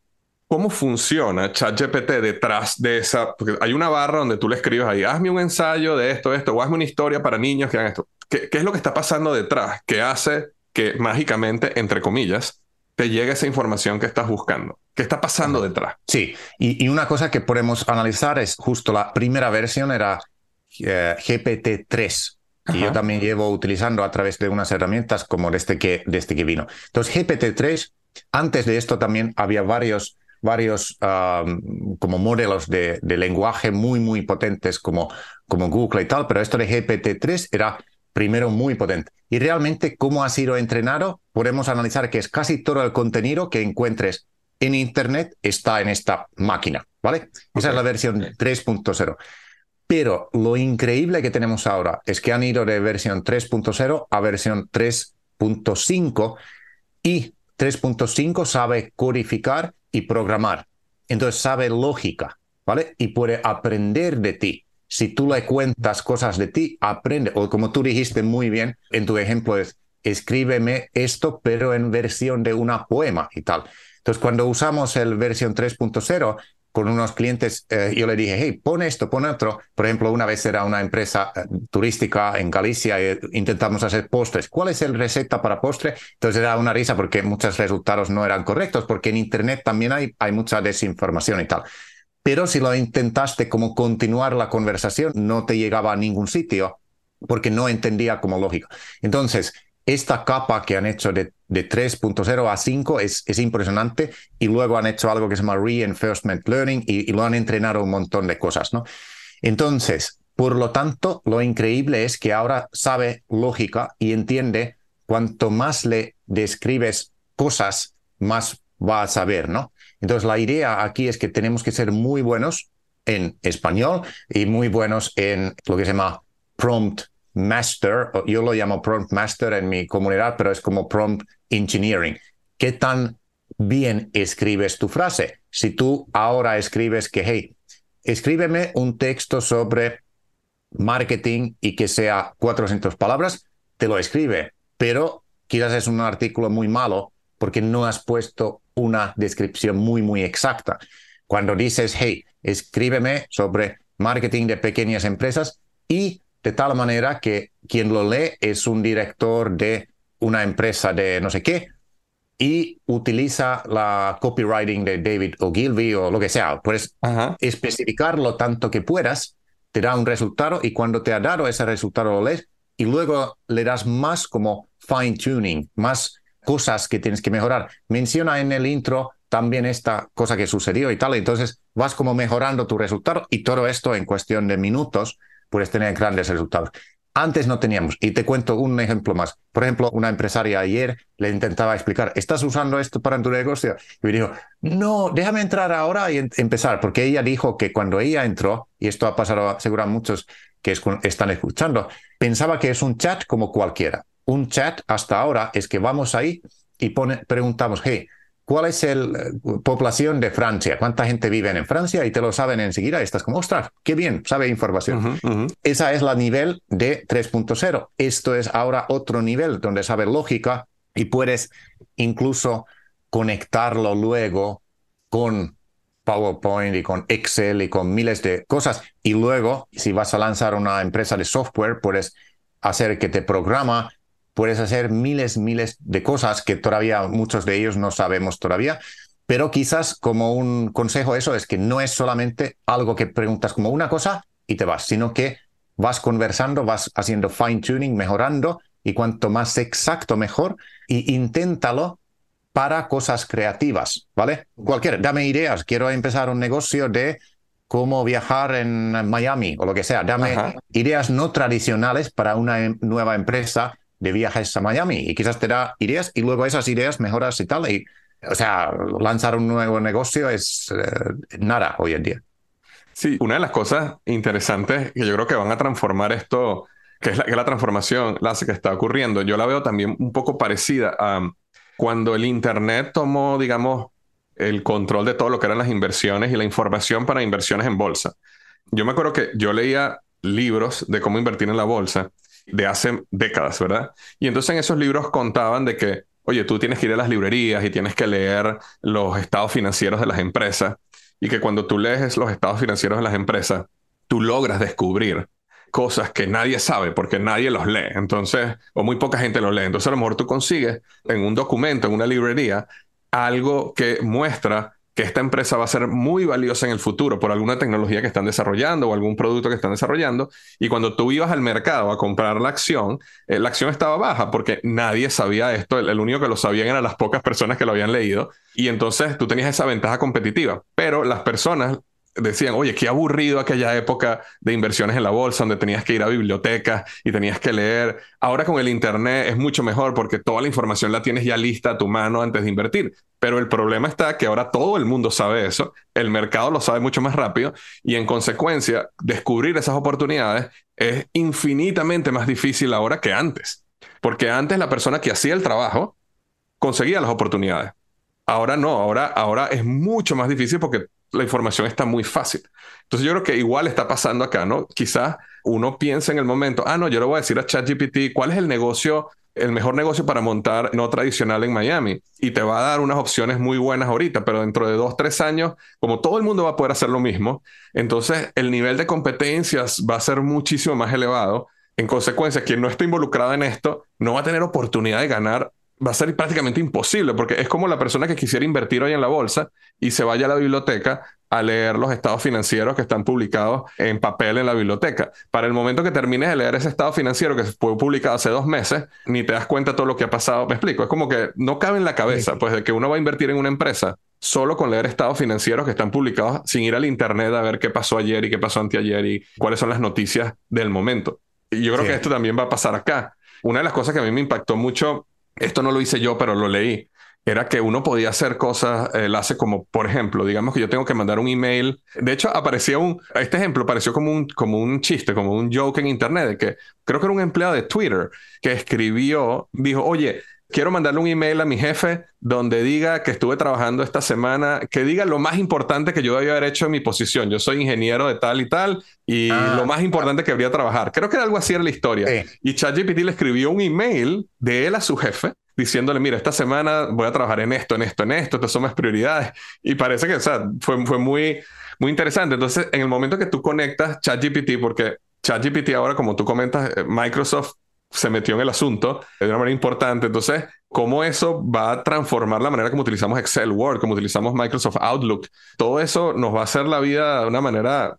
¿Cómo funciona ChatGPT detrás de esa? Porque hay una barra donde tú le escribes ahí, hazme un ensayo de esto, esto, o hazme una historia para niños que hagan esto. ¿Qué, es lo que está pasando detrás que hace que mágicamente, entre comillas, te llegue esa información que estás buscando? ¿Qué está pasando detrás? Sí, y, una cosa que podemos analizar es justo la primera versión era eh, GPT-3. Y yo también llevo utilizando a través de unas herramientas como desde que, desde que vino. Entonces, GPT-3, antes de esto también había varios varios como modelos de, lenguaje muy, muy potentes como, como Google y tal, pero esto de GPT-3 era primero muy potente. Y realmente, cómo ha sido entrenado, podemos analizar que es casi todo el contenido que encuentres en Internet está en esta máquina, ¿vale? Esa es la versión 3.0. Pero lo increíble que tenemos ahora es que han ido de versión 3.0 a versión 3.5 y 3.5 sabe codificar y programar. Entonces sabe lógica, ¿vale? Y puede aprender de ti. Si tú le cuentas cosas de ti, aprende. O como tú dijiste muy bien en tu ejemplo, es escríbeme esto, pero en versión de una poema y tal. Entonces, cuando usamos el versión 3.0, con unos clientes, eh, yo le dije, hey, pon esto, pon otro. Por ejemplo, una vez era una empresa eh, turística en Galicia y intentamos hacer postres. ¿Cuál es el receta para postre? Entonces era una risa porque muchos resultados no eran correctos, porque en Internet también hay, hay mucha desinformación y tal. Pero si lo intentaste como continuar la conversación, no te llegaba a ningún sitio porque no entendía como lógica. Entonces, esta capa que han hecho de, 3.0 a 5 es, es, impresionante y luego han hecho algo que se llama reinforcement learning y, lo han entrenado un montón de cosas, ¿no? Entonces, por lo tanto, lo increíble es que ahora sabe lógica y entiende cuanto más le describes cosas, más va a saber, ¿no? Entonces, la idea aquí es que tenemos que ser muy buenos en español y muy buenos en lo que se llama prompt master, yo lo llamo prompt master en mi comunidad, pero es como prompt engineering. ¿Qué tan bien escribes tu frase? Si tú ahora escribes que, hey, escríbeme un texto sobre marketing y que sea 400 palabras, te lo escribe, pero quizás es un artículo muy malo porque no has puesto una descripción muy, muy exacta. Cuando dices, hey, escríbeme sobre marketing de pequeñas empresas y de tal manera que quien lo lee es un director de una empresa de no sé qué y utiliza la copywriting de David Ogilvy o lo que sea. Puedes especificarlo tanto que puedas, te da un resultado y cuando te ha dado ese resultado lo lees y luego le das más como fine tuning, más cosas que tienes que mejorar. Menciona en el intro también esta cosa que sucedió y tal, entonces vas como mejorando tu resultado y todo esto en cuestión de minutos puedes tener grandes resultados. Antes no teníamos. Y te cuento un ejemplo más. Por ejemplo, una empresaria ayer le intentaba explicar, ¿estás usando esto para tu negocio? Y me dijo, no, déjame entrar ahora y empezar, porque ella dijo que cuando ella entró, y esto ha pasado seguro a muchos que están escuchando, pensaba que es un chat como cualquiera. Un chat hasta ahora es que vamos ahí y preguntamos, hey, ¿Cuál es la eh, población de Francia? ¿Cuánta gente vive en Francia? Y te lo saben enseguida. Y estás como, ostras, qué bien, sabe información. Esa es la nivel de 3.0. Esto es ahora otro nivel donde sabe lógica y puedes incluso conectarlo luego con PowerPoint y con Excel y con miles de cosas. Y luego, si vas a lanzar una empresa de software, puedes hacer que te programa puedes hacer miles, miles de cosas que todavía muchos de ellos no sabemos todavía. Pero quizás como un consejo eso es que no es solamente algo que preguntas como una cosa y te vas, sino que vas conversando, vas haciendo fine tuning, mejorando y cuanto más exacto mejor y inténtalo para cosas creativas, ¿vale? Cualquier, dame ideas, quiero empezar un negocio de cómo viajar en Miami o lo que sea. Dame ideas no tradicionales para una em, nueva empresa de viajes a Miami y quizás te da ideas y luego esas ideas mejoras y tal. Y, o sea, lanzar un nuevo negocio es eh, nada hoy en día. Sí, una de las cosas interesantes que yo creo que van a transformar esto, que es la, que la transformación la que está ocurriendo, yo la veo también un poco parecida a cuando el Internet tomó, digamos, el control de todo lo que eran las inversiones y la información para inversiones en bolsa. Yo me acuerdo que yo leía libros de cómo invertir en la bolsa de hace décadas, ¿verdad? Y entonces en esos libros contaban de que, oye, tú tienes que ir a las librerías y tienes que leer los estados financieros de las empresas y que cuando tú lees los estados financieros de las empresas, tú logras descubrir cosas que nadie sabe porque nadie los lee. Entonces, o muy poca gente los lee. Entonces, a lo mejor tú consigues en un documento, en una librería, algo que muestra que esta empresa va a ser muy valiosa en el futuro por alguna tecnología que están desarrollando o algún producto que están desarrollando. Y cuando tú ibas al mercado a comprar la acción, eh, la acción estaba baja porque nadie sabía esto. El, el, único que lo sabían eran las pocas personas que lo habían leído. Y entonces tú tenías esa ventaja competitiva. Pero las personas decían, oye, qué aburrido aquella época de inversiones en la bolsa donde tenías que ir a bibliotecas y tenías que leer. Ahora con el Internet es mucho mejor porque toda la información la tienes ya lista a tu mano antes de invertir. Pero el problema está que ahora todo el mundo sabe eso, el mercado lo sabe mucho más rápido y en consecuencia descubrir esas oportunidades es infinitamente más difícil ahora que antes. Porque antes la persona que hacía el trabajo conseguía las oportunidades. Ahora no, ahora, ahora es mucho más difícil porque la información está muy fácil. Entonces yo creo que igual está pasando acá, ¿no? Quizás uno piensa en el momento, ah, no, yo le voy a decir a ChatGPT cuál es el negocio, el mejor negocio para montar no tradicional en Miami. Y te va a dar unas opciones muy buenas ahorita, pero dentro de dos, tres años, como todo el mundo va a poder hacer lo mismo, entonces el nivel de competencias va a ser muchísimo más elevado. En consecuencia, quien no está involucrado en esto no va a tener oportunidad de ganar va a ser prácticamente imposible, porque es como la persona que quisiera invertir hoy en la bolsa y se vaya a la biblioteca a leer los estados financieros que están publicados en papel en la biblioteca. Para el momento que termines de leer ese estado financiero que fue publicado hace dos meses, ni te das cuenta de todo lo que ha pasado. Me explico, es como que no cabe en la cabeza, pues, de que uno va a invertir en una empresa solo con leer estados financieros que están publicados sin ir al internet a ver qué pasó ayer y qué pasó anteayer y cuáles son las noticias del momento. Y yo creo que esto también va a pasar acá. Una de las cosas que a mí me impactó mucho esto no lo hice yo, pero lo leí, era que uno podía hacer cosas, él hace como, por ejemplo, digamos que yo tengo que mandar un email. De hecho, aparecía un, este ejemplo pareció como un, como un chiste, como un joke en Internet, de que creo que era un empleado de Twitter que escribió, dijo, oye, quiero mandarle un email a mi jefe donde diga que estuve trabajando esta semana, que diga lo más importante que yo debía haber hecho en mi posición. Yo soy ingeniero de tal y tal y ah, lo más importante que habría trabajar. Creo que algo así era la historia. Y ChatGPT le escribió un email de él a su jefe diciéndole, mira, esta semana voy a trabajar en esto, en esto, en esto, estas son mis prioridades. Y parece que, o sea, fue, fue muy, muy interesante. Entonces, en el momento que tú conectas ChatGPT, porque ChatGPT ahora, como tú comentas, eh, Microsoft se metió en el asunto de una manera importante. Entonces, ¿cómo eso va a transformar la manera como utilizamos Excel, Word, como utilizamos Microsoft Outlook? Todo eso nos va a hacer la vida de una manera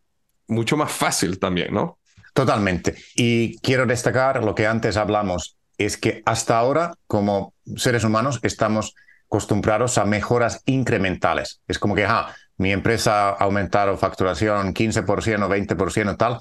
mucho más fácil también, ¿no? Totalmente. Y quiero destacar lo que antes hablamos, es que hasta ahora, como seres humanos, estamos acostumbrados a mejoras incrementales. Es como que, ah, mi empresa ha aumentado facturación 15% o 20% tal,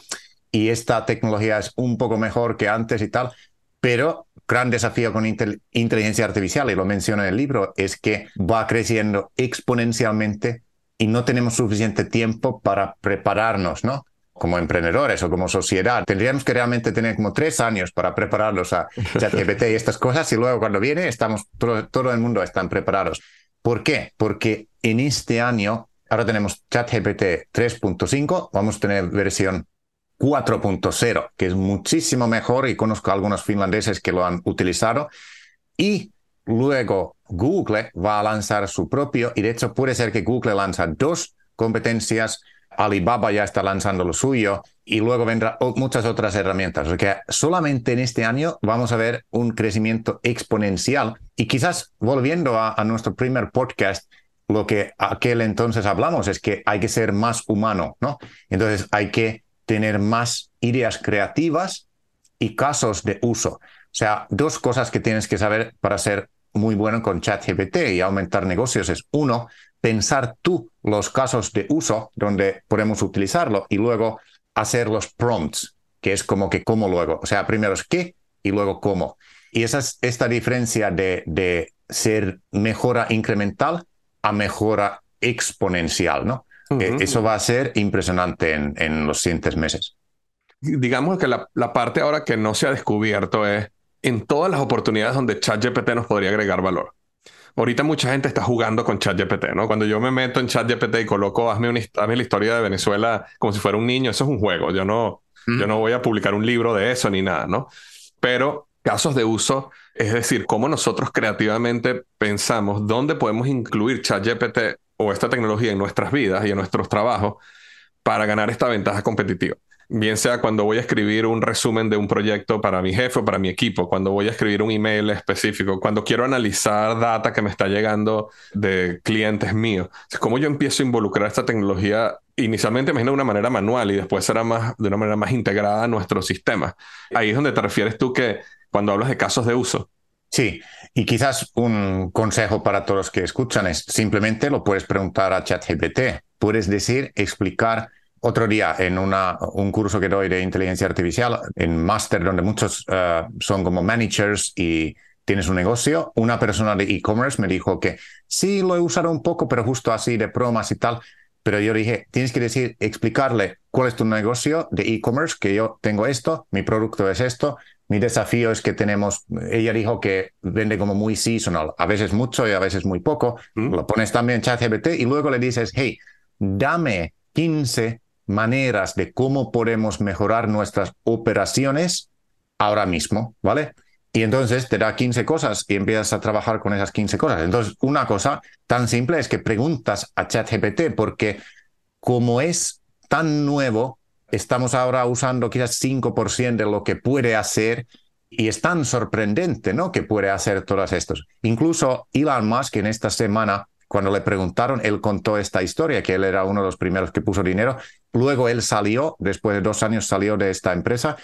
y esta tecnología es un poco mejor que antes y tal, pero gran desafío con inteligencia artificial, y lo menciono en el libro, es que va creciendo exponencialmente y no tenemos suficiente tiempo para prepararnos, ¿no? Como emprendedores o como sociedad. Tendríamos que realmente tener como tres años para prepararnos a ChatGPT y estas cosas, y luego cuando viene, estamos, todo, todo el mundo están preparados. ¿Por qué? Porque en este año, ahora tenemos ChatGPT 3.5, vamos a tener versión 4.0, que es muchísimo mejor y conozco a algunos finlandeses que lo han utilizado. Y luego Google va a lanzar su propio, y de hecho puede ser que Google lanza dos competencias, Alibaba ya está lanzando lo suyo y luego vendrán muchas otras herramientas. O solamente en este año vamos a ver un crecimiento exponencial. Y quizás volviendo a, a nuestro primer podcast, lo que aquel entonces hablamos es que hay que ser más humano, ¿no? Entonces hay que tener más ideas creativas y casos de uso. O sea, dos cosas que tienes que saber para ser muy bueno con ChatGPT y aumentar negocios es uno, pensar tú los casos de uso donde podemos utilizarlo y luego hacer los prompts, que es como que cómo luego. O sea, primero es qué y luego cómo. Y esa es esta diferencia de, de ser mejora incremental a mejora exponencial, ¿no? Eh, eso va a ser impresionante en, en los siguientes meses. Digamos que la, la, parte ahora que no se ha descubierto es en todas las oportunidades donde ChatGPT nos podría agregar valor. Ahorita mucha gente está jugando con ChatGPT, ¿no? Cuando yo me meto en ChatGPT y coloco, hazme, una, hazme la historia de Venezuela como si fuera un niño, eso es un juego. Yo no, yo no voy a publicar un libro de eso ni nada, ¿no? Pero casos de uso, es decir, cómo nosotros creativamente pensamos dónde podemos incluir ChatGPT o esta tecnología en nuestras vidas y en nuestros trabajos para ganar esta ventaja competitiva. Bien sea cuando voy a escribir un resumen de un proyecto para mi jefe o para mi equipo, cuando voy a escribir un email específico, cuando quiero analizar data que me está llegando de clientes míos. ¿Cómo yo empiezo a involucrar esta tecnología inicialmente imagino de una manera manual y después será más de una manera más integrada a nuestro sistema. Ahí es donde te refieres tú que cuando hablas de casos de uso. Sí, y quizás un consejo para todos los que escuchan es simplemente lo puedes preguntar a ChatGPT. Puedes decir, explicar. Otro día en una, un curso que doy de inteligencia artificial, en máster donde muchos uh, son como managers y tienes un negocio, una persona de e-commerce me dijo que sí, lo he usado un poco, pero justo así de bromas y tal. Pero yo dije, tienes que decir, explicarle cuál es tu negocio de e-commerce, que yo tengo esto, mi producto es esto, mi desafío es que tenemos, ella dijo que vende como muy seasonal, a veces mucho y a veces muy poco. Mm. Lo pones también en ChatGPT y luego le dices, hey, dame 15 maneras de cómo podemos mejorar nuestras operaciones ahora mismo, ¿vale? Y entonces te da 15 cosas y empiezas a trabajar con esas 15 cosas. Entonces, una cosa tan simple es que preguntas a ChatGPT porque como es tan nuevo, estamos ahora usando quizás 5% de lo que puede hacer y es tan sorprendente, ¿no? Que puede hacer todas estos. Incluso Elon Musk en esta semana, cuando le preguntaron, él contó esta historia, que él era uno de los primeros que puso dinero. Luego él salió, después de dos años salió de esta empresa,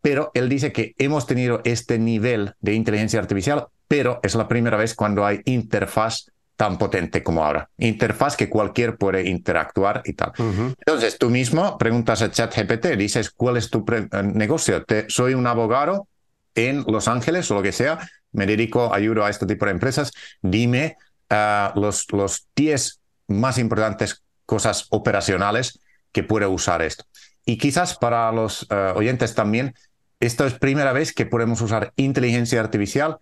pero él dice que hemos tenido este nivel de inteligencia artificial, pero es la primera vez cuando hay interfaz tan potente como ahora. Interfaz que cualquier puede interactuar y tal. Entonces, tú mismo preguntas a ChatGPT, dices, ¿cuál es tu eh, negocio? Te, soy un abogado en Los Ángeles o lo que sea, me dedico, ayudo a este tipo de empresas, dime uh, los, los 10 más importantes cosas operacionales que puede usar esto. Y quizás para los uh, oyentes también, esto es primera vez que podemos usar inteligencia artificial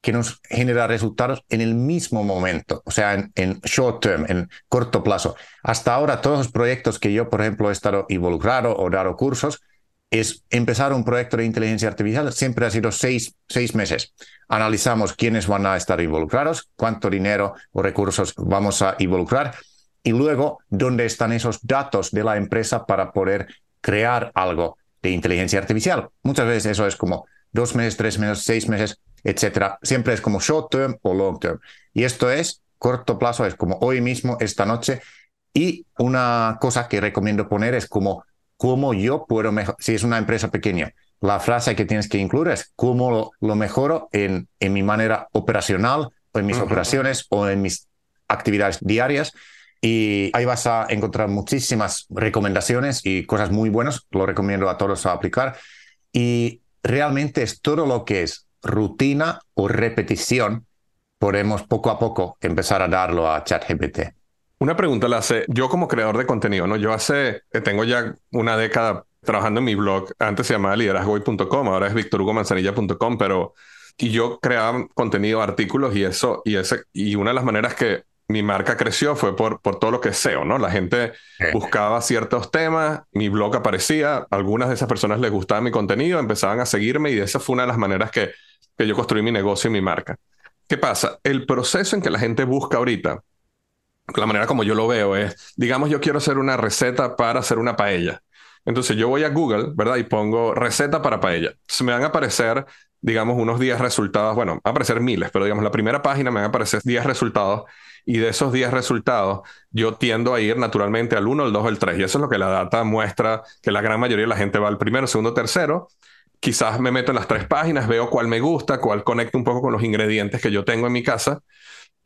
que nos genera resultados en el mismo momento, o sea, en, short term, en corto plazo. Hasta ahora, todos los proyectos que yo, por ejemplo, he estado involucrado o dado cursos, es empezar un proyecto de inteligencia artificial, siempre ha sido seis, seis meses. Analizamos quiénes van a estar involucrados, cuánto dinero o recursos vamos a involucrar y luego dónde están esos datos de la empresa para poder crear algo de inteligencia artificial. Muchas veces eso es como dos meses, tres meses, seis meses, etcétera. Siempre es como short term o long term. Y esto es corto plazo, es como hoy mismo, esta noche. Y una cosa que recomiendo poner es como cómo yo puedo mejorar, si es una empresa pequeña, la frase que tienes que incluir es cómo lo, mejoro en, en, mi manera operacional o en mis operaciones o en mis actividades diarias. Y ahí vas a encontrar muchísimas recomendaciones y cosas muy buenas. Lo recomiendo a todos a aplicar. Y realmente es todo lo que es rutina o repetición, podemos poco a poco empezar a darlo a ChatGPT. Una pregunta la hace yo como creador de contenido, ¿no? Yo hace, eh, tengo ya una década trabajando en mi blog, antes se llamaba liderazgoy.com, ahora es victorhugomanzanilla.com, pero y yo creaba contenido, artículos y eso, y ese, y una de las maneras que mi marca creció fue por, por todo lo que es SEO, ¿no? La gente buscaba ciertos temas, mi blog aparecía, algunas de esas personas les gustaba mi contenido, empezaban a seguirme y esa fue una de las maneras que que yo construí mi negocio y mi marca. ¿Qué pasa? El proceso en que la gente busca ahorita, la manera como yo lo veo es, digamos, yo quiero hacer una receta para hacer una paella. Entonces yo voy a Google, ¿verdad? Y pongo receta para paella. Se me van a aparecer, digamos, unos 10 resultados. Bueno, van a aparecer miles, pero digamos, la primera página me van a aparecer 10 resultados. Y de esos 10 resultados, yo tiendo a ir naturalmente al 1, al 2, al 3. Y eso es lo que la data muestra, que la gran mayoría de la gente va al primero, segundo, tercero quizás me meto en las tres páginas, veo cuál me gusta, cuál conecta un poco con los ingredientes que yo tengo en mi casa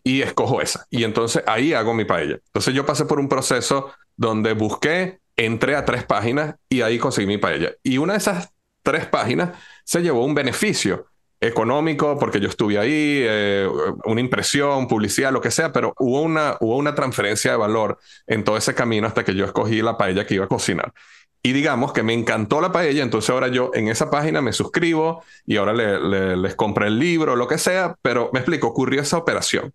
y escojo esa. Y entonces ahí hago mi paella. Entonces yo pasé por un proceso donde busqué, entré a tres páginas y ahí conseguí mi paella. Y una de esas tres páginas se llevó un beneficio económico porque yo estuve ahí, eh, una impresión, publicidad, lo que sea, pero hubo una, hubo una transferencia de valor en todo ese camino hasta que yo escogí la paella que iba a cocinar. Y digamos que me encantó la paella, entonces ahora yo en esa página me suscribo y ahora les compré el libro, lo que sea, pero me explico, ocurrió esa operación.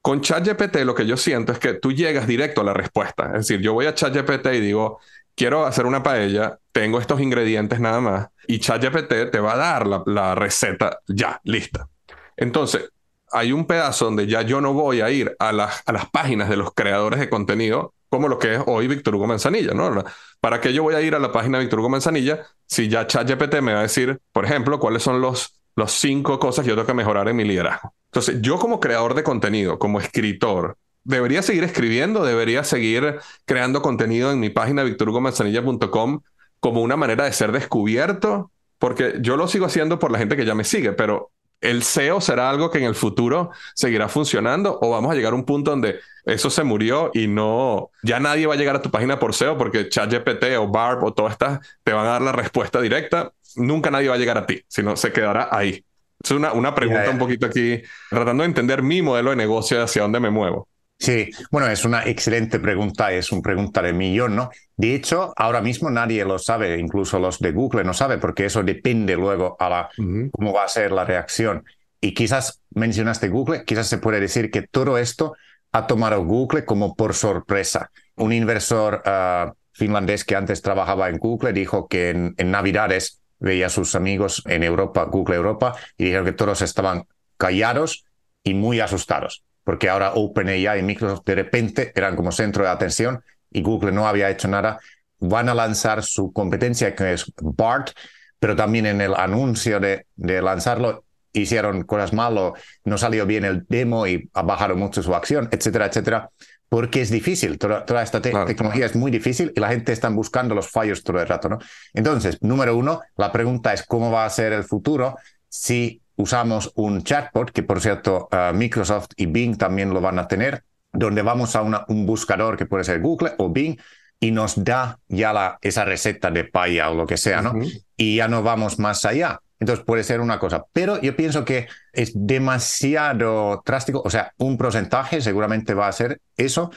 Con ChatGPT lo que yo siento es que tú llegas directo a la respuesta. Es decir, yo voy a ChatGPT y digo, quiero hacer una paella, tengo estos ingredientes nada más, y ChatGPT te va a dar la, receta ya, lista. Entonces, hay un pedazo donde ya yo no voy a ir a las, a las páginas de los creadores de contenido como lo que es hoy Víctor Hugo Manzanilla, ¿no? ¿Para qué yo voy a ir a la página de Víctor Hugo Manzanilla si ya ChatGPT me va a decir, por ejemplo, cuáles son los, los cinco cosas que yo tengo que mejorar en mi liderazgo? Entonces, yo como creador de contenido, como escritor, debería seguir escribiendo, debería seguir creando contenido en mi página victorhugomanzanilla.com como una manera de ser descubierto, porque yo lo sigo haciendo por la gente que ya me sigue, pero el SEO será algo que en el futuro seguirá funcionando o vamos a llegar a un punto donde eso se murió y no, ya nadie va a llegar a tu página por SEO porque ChatGPT o BARP o todas estas te van a dar la respuesta directa. Nunca nadie va a llegar a ti, sino se quedará ahí. Es una, una pregunta un poquito aquí, tratando de entender mi modelo de negocio hacia dónde me muevo. Sí, bueno, es una excelente pregunta, es una pregunta de millón, ¿no? De hecho, ahora mismo nadie lo sabe, incluso los de Google no saben, porque eso depende luego a la, cómo va a ser la reacción. Y quizás mencionaste Google, quizás se puede decir que todo esto ha tomado Google como por sorpresa. Un inversor ah, finlandés que antes trabajaba en Google dijo que en, en Navidades veía a sus amigos en Europa, Google Europa, y dijeron que todos estaban callados y muy asustados porque ahora OpenAI y Microsoft de repente eran como centro de atención y Google no había hecho nada. Van a lanzar su competencia que es BART, pero también en el anuncio de, de lanzarlo hicieron cosas malas, no salió bien el demo y ha bajado mucho su acción, etcétera, etcétera, porque es difícil, toda, esta tecnología es muy difícil y la gente está buscando los fallos todo el rato, ¿no? Entonces, número uno, la pregunta es cómo va a ser el futuro si usamos un chatbot, que por cierto uh, Microsoft y Bing también lo van a tener, donde vamos a un buscador que puede ser Google o Bing y nos da ya la, esa receta de paya o lo que sea, ¿no? Y ya no vamos más allá. Entonces puede ser una cosa, pero yo pienso que es demasiado drástico, o sea, un porcentaje seguramente va a ser eso,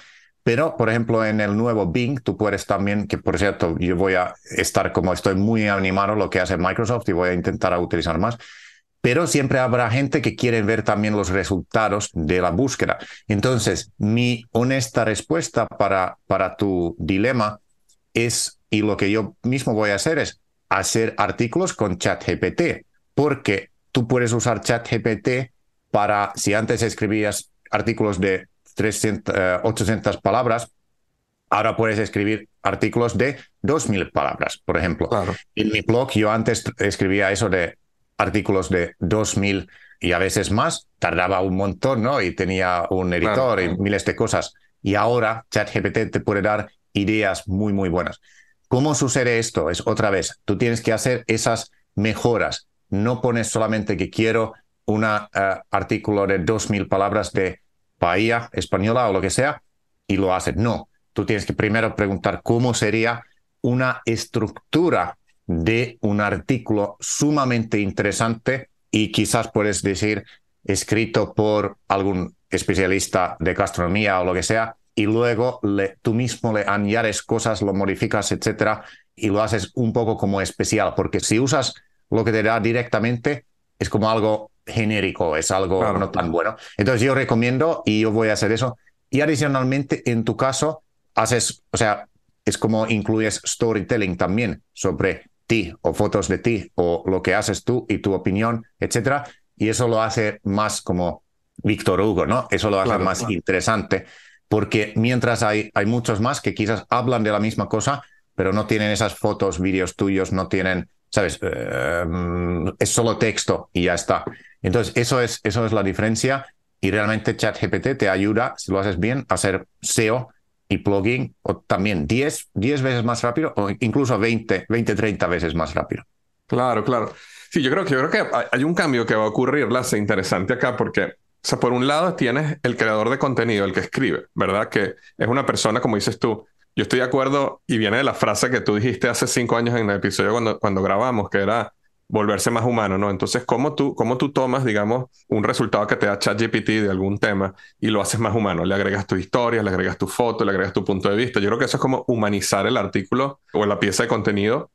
pero por ejemplo en el nuevo Bing tú puedes también, que por cierto yo voy a estar como estoy muy animado lo que hace Microsoft y voy a intentar utilizar más, pero siempre habrá gente que quiere ver también los resultados de la búsqueda. Entonces, mi honesta respuesta para, para tu dilema es, y lo que yo mismo voy a hacer es hacer artículos con ChatGPT, porque tú puedes usar ChatGPT para, si antes escribías artículos de 300, 800 eh, palabras, ahora puedes escribir artículos de 2000 palabras, por ejemplo. En mi blog yo antes escribía eso de artículos de 2000 y a veces más, tardaba un montón, ¿no? Y tenía un editor y miles de cosas. Y ahora ChatGPT te puede dar ideas muy, muy buenas. ¿Cómo sucede esto? Es otra vez, tú tienes que hacer esas mejoras. No pones solamente que quiero un eh, artículo de 2000 palabras de Bahía española o lo que sea y lo haces. No, tú tienes que primero preguntar cómo sería una estructura de un artículo sumamente interesante y quizás puedes decir escrito por algún especialista de gastronomía o lo que sea, y luego le, tú mismo le añades cosas, lo modificas, etcétera, y lo haces un poco como especial, porque si usas lo que te da directamente, es como algo genérico, es algo no tan bueno. Entonces yo recomiendo y yo voy a hacer eso. Y adicionalmente, en tu caso, haces, o sea, es como incluyes storytelling también sobre ti o fotos de ti o lo que haces tú y tu opinión, etcétera. Y eso lo hace más como Víctor Hugo, ¿no? Eso lo hace más interesante porque mientras hay, hay muchos más que quizás hablan de la misma cosa, pero no tienen esas fotos, vídeos tuyos, no tienen, ¿sabes? Eh, es solo texto y ya está. Entonces, eso es, eso es la diferencia y realmente ChatGPT te ayuda, si lo haces bien, a hacer SEO y plugin o también 10, 10 veces más rápido o incluso 20, 20, 30 veces más rápido. Claro, claro. Sí, yo creo que, yo creo que hay un cambio que va a ocurrir, Lasse, interesante acá, porque O sea, por un lado tienes el creador de contenido, el que escribe, ¿verdad? Que es una persona, como dices tú, yo estoy de acuerdo y viene de la frase que tú dijiste hace cinco años en el episodio cuando, cuando grabamos, que era volverse más humano, ¿no? Entonces, ¿cómo tú, ¿cómo tú tomas, digamos, un resultado que te da ChatGPT de algún tema y lo haces más humano? Le agregas tu historia, le agregas tu foto, le agregas tu punto de vista. Yo creo que eso es como humanizar el artículo o la pieza de contenido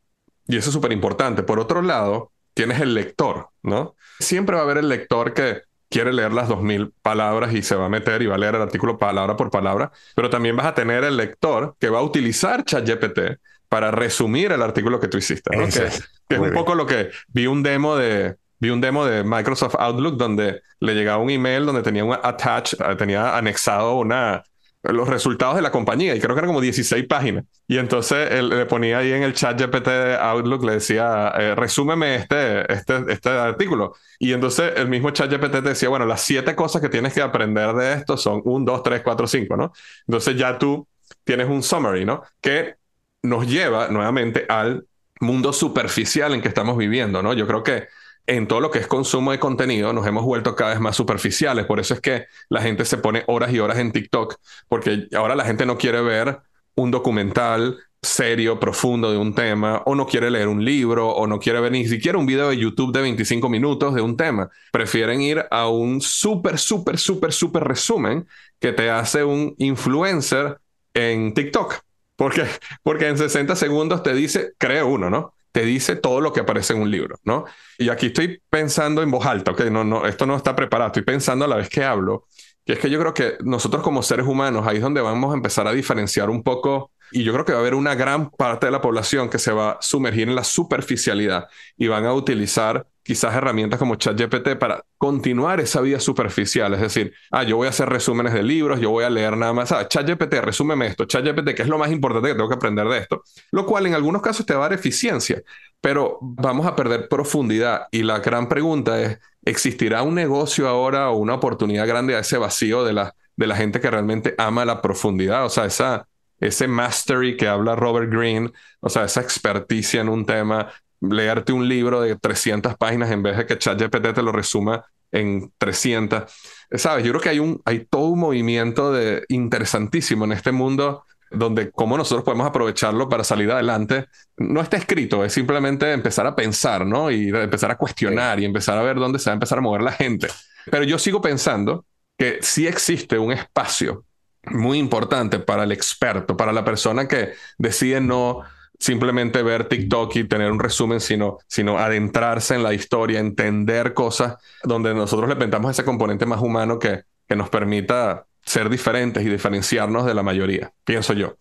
y eso es súper importante. Por otro lado, tienes el lector, ¿no? Siempre va a haber el lector que quiere leer las 2.000 palabras y se va a meter y va a leer el artículo palabra por palabra, pero también vas a tener el lector que va a utilizar ChatGPT para resumir el artículo que tú hiciste, ¿no? que, es un poco lo que vi un demo de vi un demo de Microsoft Outlook donde le llegaba un email donde tenía un attach, eh, tenía anexado una los resultados de la compañía y creo que eran como 16 páginas. Y entonces él le ponía ahí en el chat GPT de Outlook, le decía, eh, resúmeme este, este, este artículo. Y entonces el mismo chat GPT te decía, bueno, las siete cosas que tienes que aprender de esto son 1, 2, 3, 4, 5, ¿no? Entonces ya tú tienes un summary, ¿no? Que nos lleva nuevamente al mundo superficial en que estamos viviendo, ¿no? Yo creo que en todo lo que es consumo de contenido nos hemos vuelto cada vez más superficiales. Por eso es que la gente se pone horas y horas en TikTok, porque ahora la gente no quiere ver un documental serio, profundo de un tema, o no quiere leer un libro, o no quiere ver ni siquiera un video de YouTube de 25 minutos de un tema. Prefieren ir a un súper, súper, súper, súper resumen que te hace un influencer en TikTok. Porque, porque en 60 segundos te dice, cree uno, ¿no? Te dice todo lo que aparece en un libro, ¿no? Y aquí estoy pensando en voz alta, ok, no, no, esto no está preparado, estoy pensando a la vez que hablo, que es que yo creo que nosotros como seres humanos, ahí es donde vamos a empezar a diferenciar un poco y yo creo que va a haber una gran parte de la población que se va a sumergir en la superficialidad y van a utilizar quizás herramientas como ChatGPT para continuar esa vida superficial. Es decir, ah, yo voy a hacer resúmenes de libros, yo voy a leer nada más. Ah, ChatGPT, resúmeme esto. ChatGPT, que es lo más importante que tengo que aprender de esto. Lo cual en algunos casos te va a dar eficiencia, pero vamos a perder profundidad. Y la gran pregunta es, ¿existirá un negocio ahora o una oportunidad grande a ese vacío de la, de la gente que realmente ama la profundidad? O sea, esa ese mastery que habla Robert Greene, o sea, esa experticia en un tema, leerte un libro de 300 páginas en vez de que ChatGPT te lo resuma en 300. ¿Sabes? Yo creo que hay, un, hay todo un movimiento de, interesantísimo en este mundo donde cómo nosotros podemos aprovecharlo para salir adelante. No está escrito, es simplemente empezar a pensar, ¿no? Y empezar a cuestionar y empezar a ver dónde se va a empezar a mover la gente. Pero yo sigo pensando que sí existe un espacio muy importante para el experto, para la persona que decide no simplemente ver TikTok y tener un resumen, sino, sino adentrarse en la historia, entender cosas donde nosotros le pensamos ese componente más humano que, que nos permita ser diferentes y diferenciarnos de la mayoría, pienso yo.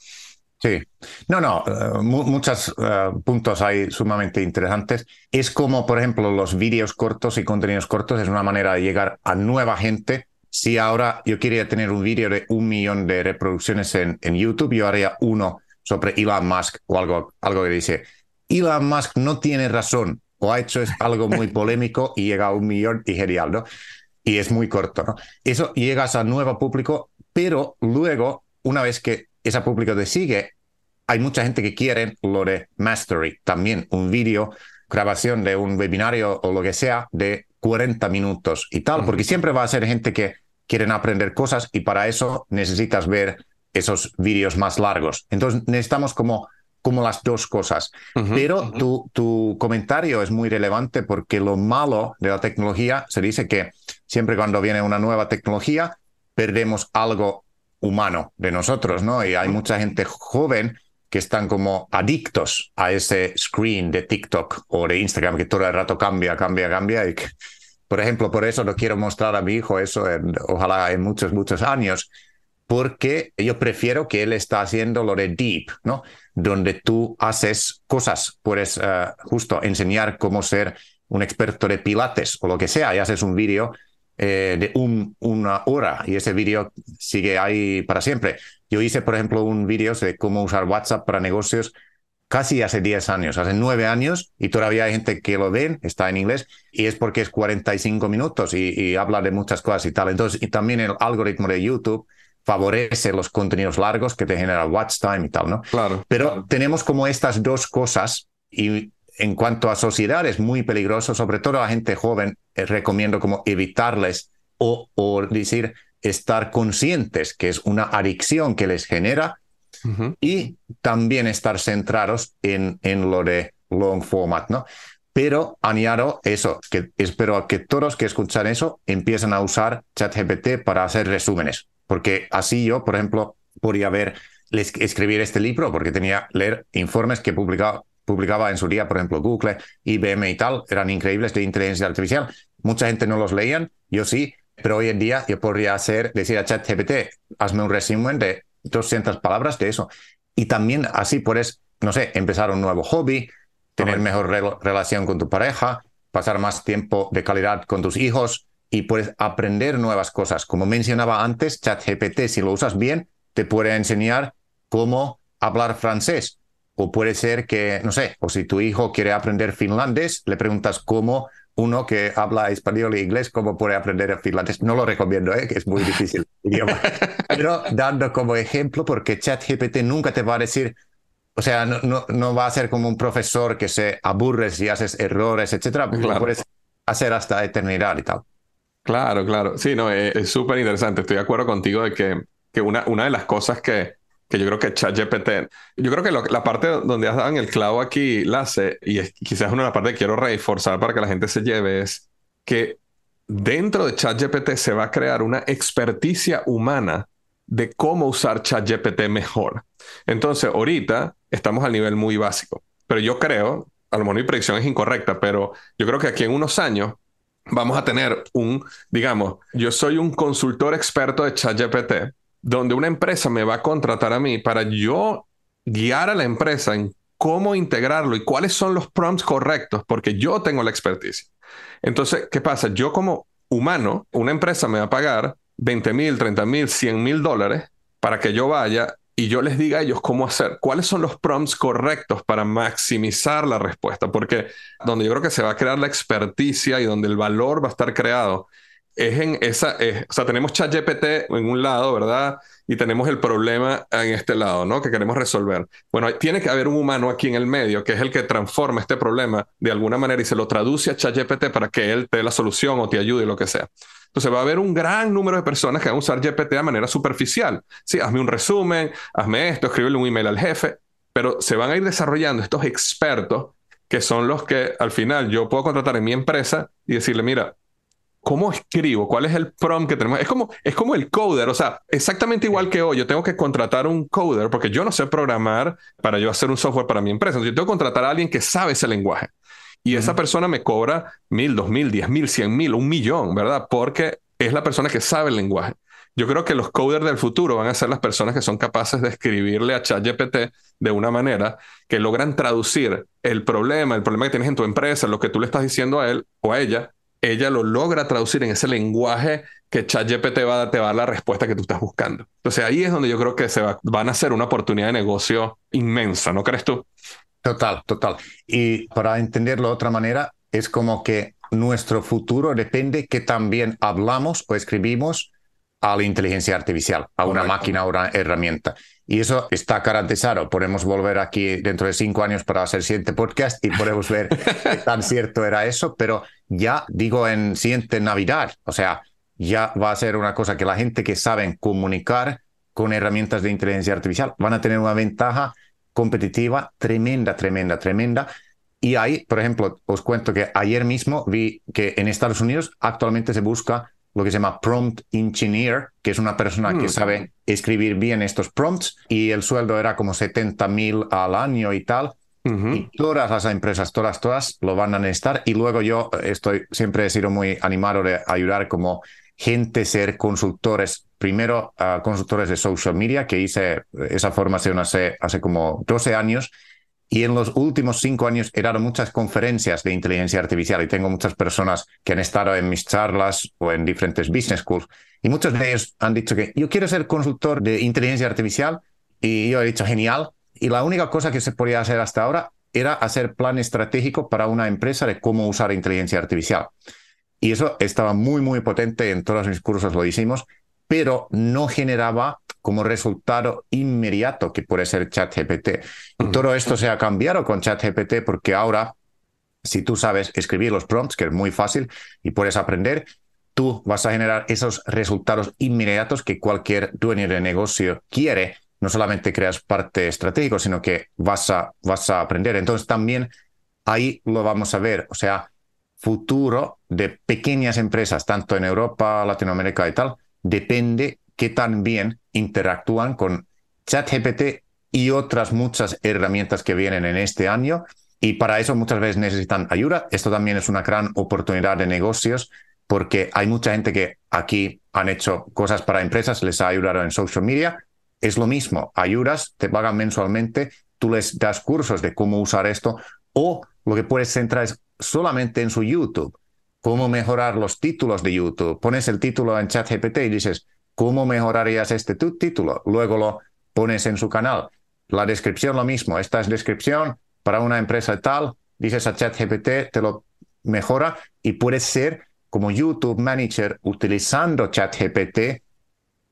Sí, no, no, eh, muchos eh, puntos hay sumamente interesantes. Es como, por ejemplo, los vídeos cortos y contenidos cortos, es una manera de llegar a nueva gente si ahora yo quería tener un vídeo de un millón de reproducciones en, en, YouTube, yo haría uno sobre Elon Musk o algo, algo que dice, Elon Musk no tiene razón o ha hecho algo muy polémico y llega a un millón y genial, ¿no? Y es muy corto, ¿no? Eso llegas a nuevo público, pero luego, una vez que ese público te sigue, hay mucha gente que quiere lo de mastery, también un vídeo, grabación de un webinario o lo que sea de 40 minutos y tal, porque siempre va a ser gente que quieren aprender cosas y para eso necesitas ver esos vídeos más largos. Entonces necesitamos como, como las dos cosas. Pero tu, tu comentario es muy relevante porque lo malo de la tecnología se dice que siempre cuando viene una nueva tecnología perdemos algo humano de nosotros, ¿no? Y hay mucha gente joven que están como adictos a ese screen de TikTok o de Instagram que todo el rato cambia, cambia, cambia y que por ejemplo, por eso no quiero mostrar a mi hijo eso, ojalá en muchos, muchos años, porque yo prefiero que él está haciendo lo de deep, ¿no? Donde tú haces cosas, puedes eh, justo enseñar cómo ser un experto de pilates o lo que sea, y haces un vídeo eh, de una hora y ese vídeo sigue ahí para siempre. Yo hice, por ejemplo, un vídeo de cómo usar WhatsApp para negocios casi hace 10 años, hace 9 años, y todavía hay gente que lo ven, está en inglés, y es porque es 45 minutos y, habla de muchas cosas y tal. Entonces, y también el algoritmo de YouTube favorece los contenidos largos que te genera watch time y tal, ¿no? Claro. Pero tenemos como estas dos cosas y en cuanto a sociedad es muy peligroso, sobre todo a gente joven, eh, recomiendo como evitarles o, o decir estar conscientes que es una adicción que les genera y también estar centrados en, en lo de long format, ¿no? Pero añado eso, que espero que todos que escuchan eso empiecen a usar ChatGPT para hacer resúmenes, porque así yo, por ejemplo, podría ver, escribir este libro, porque tenía leer informes que publicaba, publicaba en su día, por ejemplo, Google, IBM y tal, eran increíbles de inteligencia artificial. Mucha gente no los leían, yo sí, pero hoy en día yo podría hacer, decir a ChatGPT, hazme un resumen de 200 palabras de eso. Y también así puedes, no sé, empezar un nuevo hobby, tener mejor relación con tu pareja, pasar más tiempo de calidad con tus hijos y puedes aprender nuevas cosas. Como mencionaba antes, ChatGPT, si lo usas bien, te puede enseñar cómo hablar francés. O puede ser que, no sé, o si tu hijo quiere aprender finlandés, le preguntas cómo uno que habla español e inglés, cómo puede aprender finlandés. No lo recomiendo, ¿eh? que es muy difícil idioma. Pero dando como ejemplo, porque ChatGPT nunca te va a decir, o sea, no, no, no, va a ser como un profesor que se aburre si haces errores, etcétera. Lo puedes hacer hasta eternidad y tal. Claro, claro. Sí, no, es súper interesante. Estoy de acuerdo contigo de que, que una, una de las cosas que, que yo creo que ChatGPT, yo creo que la parte donde has dado el clavo aquí, Lace, y es, quizás una de las partes que quiero reforzar para que la gente se lleve, es que dentro de ChatGPT se va a crear una experticia humana de cómo usar ChatGPT mejor. Entonces, ahorita estamos al nivel muy básico, pero yo creo, a lo mejor mi predicción es incorrecta, pero yo creo que aquí en unos años vamos a tener un, digamos, yo soy un consultor experto de ChatGPT donde una empresa me va a contratar a mí para yo guiar a la empresa en cómo integrarlo y cuáles son los prompts correctos, porque yo tengo la expertise. Entonces, ¿qué pasa? Yo como humano, una empresa me va a pagar 20 mil, 30 mil, 100 mil dólares para que yo vaya y yo les diga a ellos cómo hacer, cuáles son los prompts correctos para maximizar la respuesta, porque donde yo creo que se va a crear la experticia y donde el valor va a estar creado es en esa, o sea, tenemos ChatGPT en un lado, ¿verdad? Y tenemos el problema en este lado, ¿no? Que queremos resolver. Bueno, tiene que haber un humano aquí en el medio que es el que transforma este problema de alguna manera y se lo traduce a ChatGPT para que él te dé la solución o te ayude, lo que sea. Entonces va a haber un gran número de personas que van a usar GPT de manera superficial. Sí, hazme un resumen, hazme esto, escríbele un email al jefe, pero se van a ir desarrollando estos expertos que son los que al final yo puedo contratar en mi empresa y decirle, mira, ¿cómo escribo? ¿Cuál es el prompt que tenemos? Es como, es como el coder, o sea, exactamente igual que hoy, yo tengo que contratar un coder porque yo no sé programar para yo hacer un software para mi empresa. Entonces, yo tengo que contratar a alguien que sabe ese lenguaje. Y esa persona me cobra mil, dos mil, diez mil, cien mil, un millón, ¿verdad? Porque es la persona que sabe el lenguaje. Yo creo que los coders del futuro van a ser las personas que son capaces de escribirle a ChatGPT de una manera que logran traducir el problema, el problema que tienes en tu empresa, lo que tú le estás diciendo a él o a ella, ella lo logra traducir en ese lenguaje que ChatGPT va, te va a dar la respuesta que tú estás buscando. Entonces ahí es donde yo creo que se va, van a ser una oportunidad de negocio inmensa, ¿no crees tú? Total, total. Y para entenderlo de otra manera, es como que nuestro futuro depende que también hablamos o escribimos a la inteligencia artificial, a una máquina o una herramienta. Y eso está garantizado. Podemos volver aquí dentro de cinco años para hacer siguiente podcast y podemos ver qué tan cierto era eso, pero ya digo en siguiente Navidad, o sea, ya va a ser una cosa que la gente que sabe comunicar con herramientas de inteligencia artificial van a tener una ventaja competitiva tremenda, tremenda, tremenda. Y ahí, por ejemplo, os cuento que ayer mismo vi que en Estados Unidos actualmente se busca lo que se llama prompt engineer, que es una persona que mm. sabe escribir bien estos prompts y el sueldo era como 70 mil al año y tal. Y todas las empresas, todas, todas lo van a necesitar. Y luego yo estoy, siempre he sido muy animado de ayudar como gente ser consultores, primero consultores de social media, que hice esa formación hace, hace como 12 años y en los últimos cinco años he dado muchas conferencias de inteligencia artificial y tengo muchas personas que han estado en mis charlas o en diferentes business schools. Y muchos de ellos han dicho que yo quiero ser consultor de inteligencia artificial. Y yo he dicho, genial. Y la única cosa que se podía hacer hasta ahora era hacer plan estratégico para una empresa de cómo usar inteligencia artificial. Y eso estaba muy, muy potente. En todos mis cursos lo hicimos, pero no generaba como resultado inmediato que puede ser ChatGPT. Y todo esto se ha cambiado con ChatGPT porque ahora, si tú sabes escribir los prompts, que es muy fácil y puedes aprender, tú vas a generar esos resultados inmediatos que cualquier dueño de negocio quiere. No solamente creas parte estratégico, sino que vas a, vas a aprender. Entonces también ahí lo vamos a ver. O sea, futuro de pequeñas empresas, tanto en Europa, Latinoamérica y tal, depende qué tan bien interactúan con ChatGPT y otras muchas herramientas que vienen en este año. Y para eso muchas veces necesitan ayuda. Esto también es una gran oportunidad de negocios porque hay mucha gente que aquí han hecho cosas para empresas, les ha ayudado en social media. Es lo mismo, ayudas, te pagan mensualmente, tú les das cursos de cómo usar esto o lo que puedes centrar es solamente en su YouTube. Cómo mejorar los títulos de YouTube. Pones el título en ChatGPT y dices, ¿cómo mejorarías este tu título? Luego lo pones en su canal. La descripción lo mismo. Esta es descripción para una empresa tal. Dices a ChatGPT, te lo mejora y puedes ser como YouTube Manager utilizando ChatGPT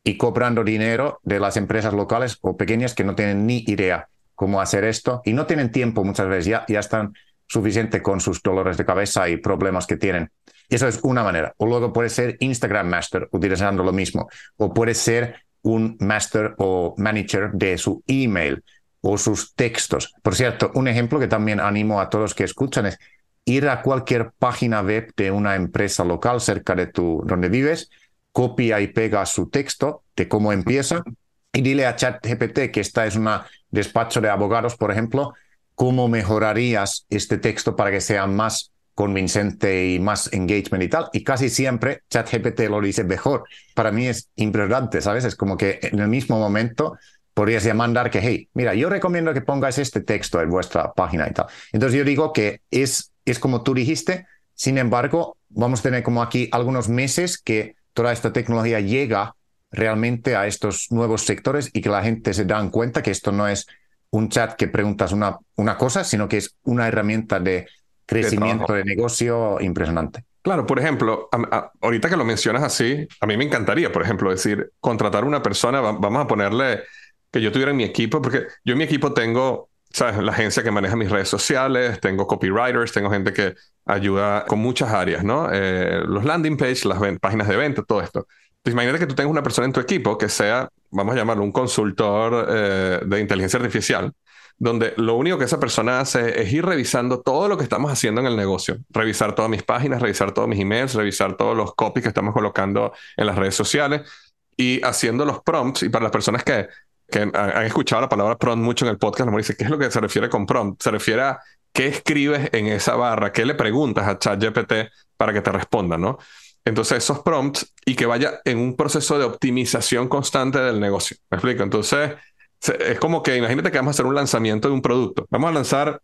y cobrando dinero de las empresas locales o pequeñas que no tienen ni idea cómo hacer esto y no tienen tiempo muchas veces, ya, ya están suficiente con sus dolores de cabeza y problemas que tienen. Eso es una manera. O luego puede ser Instagram Master utilizando lo mismo. O puede ser un master o manager de su email o sus textos. Por cierto, un ejemplo que también animo a todos que escuchan es ir a cualquier página web de una empresa local cerca de tu donde vives, copia y pega su texto de cómo empieza y dile a ChatGPT que esta es una despacho de abogados, por ejemplo, cómo mejorarías este texto para que sea más convincente y más engagement y tal. Y casi siempre ChatGPT lo dice mejor. Para mí es impresionante, ¿sabes? Es como que en el mismo momento podrías ya mandar que, hey, mira, yo recomiendo que pongas este texto en vuestra página y tal. Entonces yo digo que es, es como tú dijiste, sin embargo, vamos a tener como aquí algunos meses que toda esta tecnología llega realmente a estos nuevos sectores y que la gente se dan cuenta que esto no es un chat que preguntas una, una cosa, sino que es una herramienta de crecimiento de, negocio impresionante. Claro, por ejemplo, ahorita que lo mencionas así, a mí me encantaría, por ejemplo, decir, contratar una persona, vamos a ponerle que yo tuviera en mi equipo, porque yo en mi equipo tengo, La agencia que maneja mis redes sociales, tengo copywriters, tengo gente que ayuda con muchas áreas, ¿no? Eh, los landing pages, las páginas de venta, todo esto. Pues imagínate que tú tengas una persona en tu equipo que sea, vamos a llamarlo, un consultor eh, de inteligencia artificial, donde lo único que esa persona hace es ir revisando todo lo que estamos haciendo en el negocio, revisar todas mis páginas, revisar todos mis emails, revisar todos los copies que estamos colocando en las redes sociales y haciendo los prompts. Y para las personas que, que han escuchado la palabra prompt mucho en el podcast, me dice, ¿qué es lo que se refiere con prompt? Se refiere a qué escribes en esa barra, qué le preguntas a ChatGPT para que te responda, ¿no? Entonces, esos prompts y que vaya en un proceso de optimización constante del negocio. ¿Me explico? Entonces, es como que imagínate que vamos a hacer un lanzamiento de un producto. Vamos a lanzar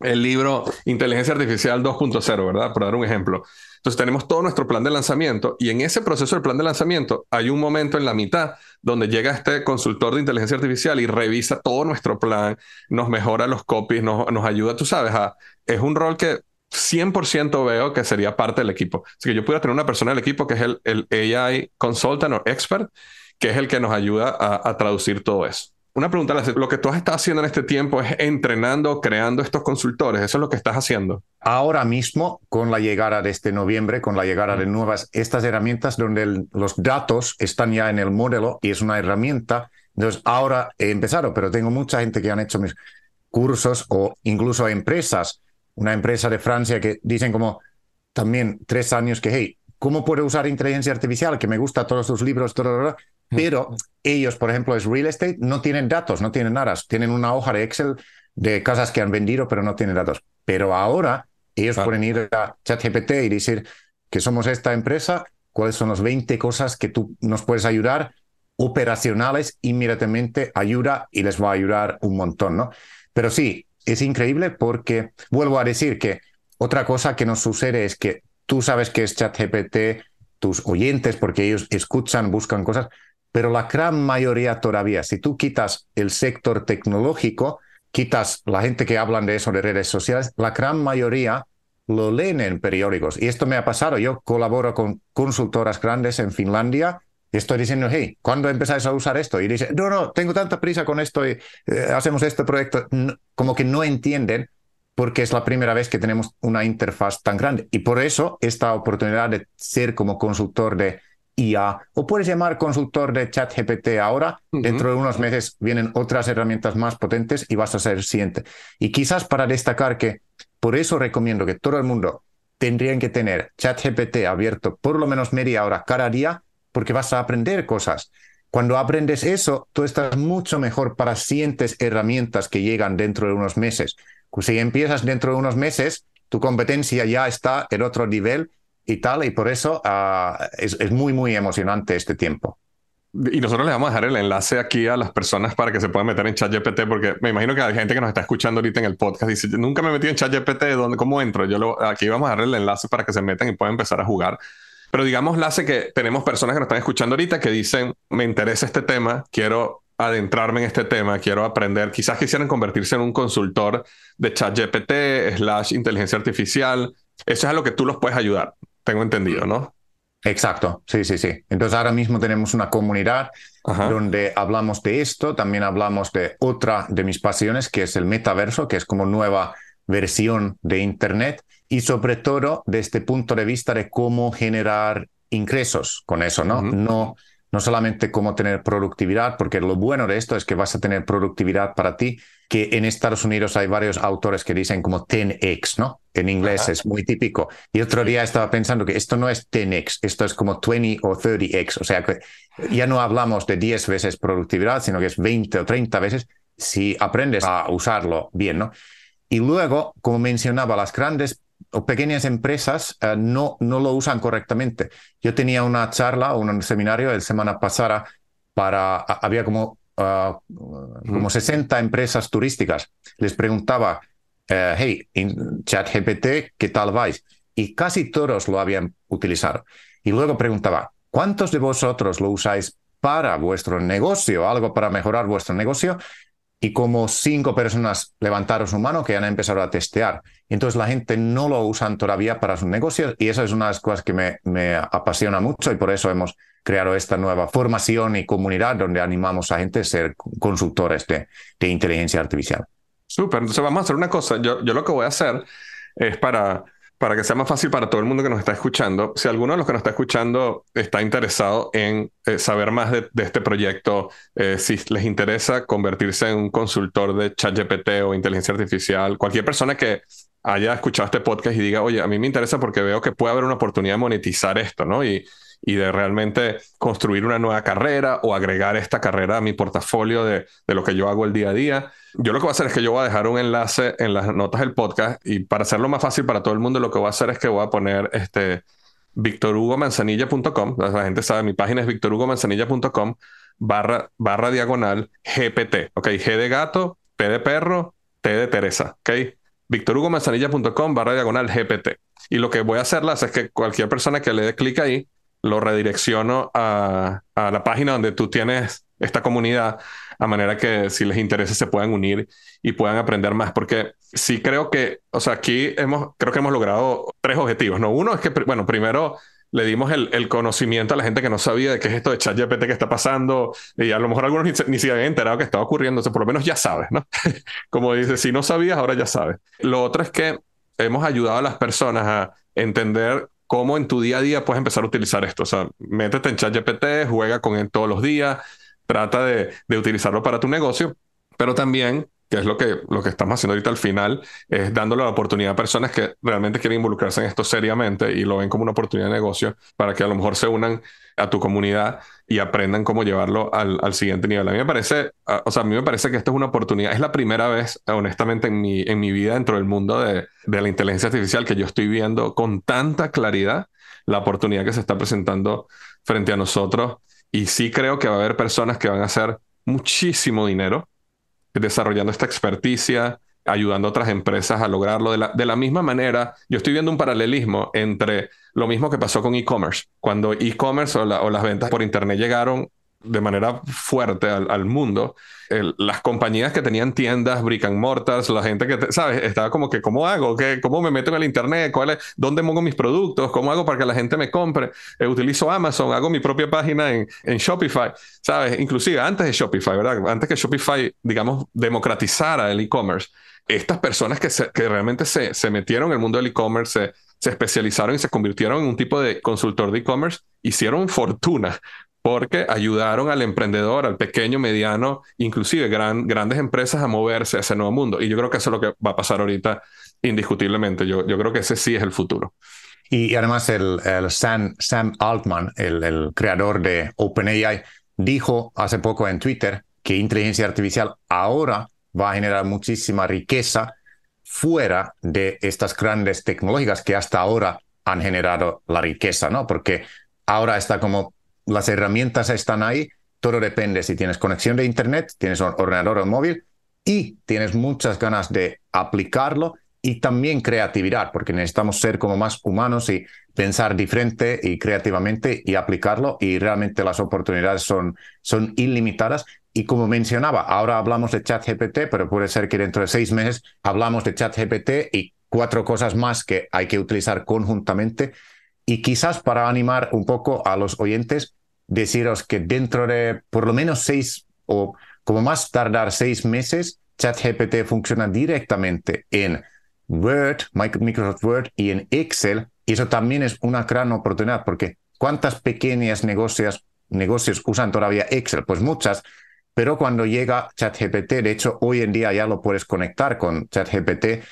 el libro Inteligencia Artificial 2.0, ¿verdad? Por dar un ejemplo. Entonces tenemos todo nuestro plan de lanzamiento y en ese proceso del plan de lanzamiento hay un momento en la mitad donde llega este consultor de inteligencia artificial y revisa todo nuestro plan, nos mejora los copies, nos, ayuda, tú sabes, a, es un rol que 100% veo que sería parte del equipo. Así que yo pudiera tener una persona del equipo que es el, el AI consultant o expert, que es el que nos ayuda a, traducir todo eso. Una pregunta, lo que tú has estado haciendo en este tiempo es entrenando, creando estos consultores. ¿Eso es lo que estás haciendo? Ahora mismo, con la llegada de este noviembre, con la llegada de nuevas, estas herramientas donde los datos están ya en el modelo y es una herramienta. Entonces, ahora he empezado, pero tengo mucha gente que han hecho mis cursos o incluso empresas una empresa de Francia que dicen como también tres años que, hey, ¿cómo puedo usar inteligencia artificial? Que me gusta todos tus libros, todo, mm. pero ellos, por ejemplo, es real estate, no tienen datos, no tienen nada, tienen una hoja de Excel de casas que han vendido, pero no tienen datos. Pero ahora ellos pueden ir a ChatGPT y decir que somos esta empresa, cuáles son las 20 cosas que tú nos puedes ayudar, operacionales, inmediatamente ayuda y les va a ayudar un montón, ¿no? Pero sí, es increíble porque vuelvo a decir que otra cosa que nos sucede es que tú sabes que es ChatGPT, tus oyentes, porque ellos escuchan, buscan cosas, pero la gran mayoría todavía, si tú quitas el sector tecnológico, quitas la gente que hablan de eso de redes sociales, la gran mayoría lo leen en periódicos. Y esto me ha pasado. Yo colaboro con consultoras grandes en Finlandia estoy diciendo, hey, ¿cuándo empezáis a usar esto? Y dice, no, no, tengo tanta prisa con esto y eh, hacemos este proyecto. como que no entienden porque es la primera vez que tenemos una interfaz tan grande. Y por eso esta oportunidad de ser como consultor de IA, o puedes llamar consultor de ChatGPT ahora, dentro de unos meses vienen otras herramientas más potentes y vas a ser siguiente. Y quizás para destacar que por eso recomiendo que todo el mundo tendría que tener ChatGPT abierto por lo menos media hora cada día, porque vas a aprender cosas. Cuando aprendes eso, tú estás mucho mejor para siguientes herramientas que llegan dentro de unos meses. Si empiezas dentro de unos meses, tu competencia ya está en otro nivel y tal, y por eso ah, es, muy, muy emocionante este tiempo. Y nosotros le vamos a dejar el enlace aquí a las personas para que se puedan meter en ChatGPT, porque me imagino que hay gente que nos está escuchando ahorita en el podcast dice, nunca me he metido en ChatGPT, ¿dónde, ¿cómo entro? Yo aquí vamos a darle el enlace para que se metan y puedan empezar a jugar. Pero digamos, Lace, que tenemos personas que nos están escuchando ahorita que dicen, me interesa este tema, quiero adentrarme en este tema, quiero aprender, quizás quisieran convertirse en un consultor de ChatGPT, slash inteligencia artificial. Eso es a lo que tú los puedes ayudar tengo entendido, ¿no? Exacto, sí, sí, sí. Entonces ahora mismo tenemos una comunidad donde hablamos de esto, también hablamos de otra de mis pasiones, que es el metaverso, que es como nueva versión de Internet, y sobre todo desde este punto de vista de cómo generar ingresos con eso, ¿no? No no solamente cómo tener productividad, porque lo bueno de esto es que vas a tener productividad para ti, que en Estados Unidos hay varios autores que dicen como 10x, ¿no? En inglés es muy típico. Y otro día estaba pensando que esto no es 10x, esto es como 20 o 30x, o sea que ya no hablamos de 10 veces productividad, sino que es 20 o 30 veces si aprendes a usarlo bien, ¿no? Y luego, como mencionaba, las grandes o pequeñas empresas eh, no, no lo usan correctamente. Yo tenía una charla o un seminario la semana pasada para, había como, ah, como 60 empresas turísticas. Les preguntaba, eh, hey, en ChatGPT, ¿qué tal vais? Y casi todos lo habían utilizado. Y luego preguntaba, ¿cuántos de vosotros lo usáis para vuestro negocio, algo para mejorar vuestro negocio? Y como cinco personas levantaron su mano que han empezado a testear. Entonces la gente no lo usan todavía para sus negocios y eso es una de las cosas que me, me apasiona mucho y por eso hemos creado esta nueva formación y comunidad donde animamos a gente a ser consultores de, de inteligencia artificial. Súper, entonces vamos a hacer una cosa. Yo, yo lo que voy a hacer es para para que sea más fácil para todo el mundo que nos está escuchando, si alguno de los que nos está escuchando está interesado en eh, saber más de, este proyecto, eh, si les interesa convertirse en un consultor de ChatGPT o inteligencia artificial, cualquier persona que haya escuchado este podcast y diga, oye, a mí me interesa porque veo que puede haber una oportunidad de monetizar esto, ¿no? Y, y de realmente construir una nueva carrera o agregar esta carrera a mi portafolio de, de, lo que yo hago el día a día. Yo lo que voy a hacer es que yo voy a dejar un enlace en las notas del podcast y para hacerlo más fácil para todo el mundo, lo que voy a hacer es que voy a poner este victorhugomanzanilla.com, la gente sabe, mi página es victorhugomanzanilla.com barra, barra diagonal GPT, ok, G de gato, P de perro, T de Teresa, ok, victorhugomanzanilla.com barra diagonal GPT. Y lo que voy a hacerlas es que cualquier persona que le dé clic ahí, lo redirecciono a, a, la página donde tú tienes esta comunidad, a manera que si les interesa se puedan unir y puedan aprender más, porque sí creo que, o sea, aquí hemos, creo que hemos logrado tres objetivos, ¿no? Uno es que, bueno, primero le dimos el, el, conocimiento a la gente que no sabía de qué es esto de ChatGPT que está pasando y a lo mejor algunos ni, ni habían enterado que estaba ocurriendo, o sea, por lo menos ya sabes, ¿no? Como dice, si no sabías, ahora ya sabes. Lo otro es que hemos ayudado a las personas a entender cómo en tu día a día puedes empezar a utilizar esto. O sea, métete en ChatGPT, juega con él todos los días, trata de, de, utilizarlo para tu negocio, pero también, que es lo que, lo que estamos haciendo ahorita al final, es dándole la oportunidad a personas que realmente quieren involucrarse en esto seriamente y lo ven como una oportunidad de negocio para que a lo mejor se unan a tu comunidad y aprendan cómo llevarlo al, al, siguiente nivel. A mí me parece, o sea, a mí me parece que esta es una oportunidad, es la primera vez, honestamente, en mi, en mi vida dentro del mundo de, de la inteligencia artificial que yo estoy viendo con tanta claridad la oportunidad que se está presentando frente a nosotros. Y sí creo que va a haber personas que van a hacer muchísimo dinero desarrollando esta experticia, ayudando a otras empresas a lograrlo. De la, de la misma manera, yo estoy viendo un paralelismo entre lo mismo que pasó con e-commerce. Cuando e-commerce o, las ventas por Internet llegaron de manera fuerte al, mundo, las compañías que tenían tiendas, brick and mortars, la gente que, ¿sabes? Estaba como que, ¿cómo hago? ¿Qué, ¿Cómo me meto en el Internet? ¿Cuál es, ¿Dónde pongo mis productos? ¿Cómo hago para que la gente me compre? Eh, utilizo Amazon, hago mi propia página en, en Shopify, ¿sabes? Inclusive antes de Shopify, ¿verdad? Antes que Shopify, digamos, democratizara el e-commerce, estas personas que, realmente se, metieron en el mundo del e-commerce, se, especializaron y se convirtieron en un tipo de consultor de e-commerce, hicieron fortuna porque ayudaron al emprendedor, al pequeño, mediano, inclusive gran, grandes empresas a moverse a ese nuevo mundo. Y yo creo que eso es lo que va a pasar ahorita indiscutiblemente. Yo, creo que ese sí es el futuro. Y, además el, Sam, Altman, el creador de OpenAI, dijo hace poco en Twitter que inteligencia artificial ahora va a generar muchísima riqueza fuera de estas grandes tecnológicas que hasta ahora han generado la riqueza, ¿no? Porque ahora está como las herramientas están ahí, todo depende si tienes conexión de Internet, tienes un ordenador o móvil y tienes muchas ganas de aplicarlo y también creatividad, porque necesitamos ser como más humanos y pensar diferente y creativamente y aplicarlo y realmente las oportunidades son, son ilimitadas. Y como mencionaba, ahora hablamos de ChatGPT, pero puede ser que dentro de seis meses hablamos de ChatGPT y cuatro cosas más que hay que utilizar conjuntamente. Y quizás para animar un poco a los oyentes, deciros que dentro de por lo menos seis o como más tardar seis meses, ChatGPT funciona directamente en Word, Microsoft Word y en Excel. Y eso también es una gran oportunidad porque ¿cuántas pequeñas negocios, negocios usan todavía Excel? Pues muchas. Pero cuando llega ChatGPT, de hecho hoy en día ya lo puedes conectar con ChatGPT,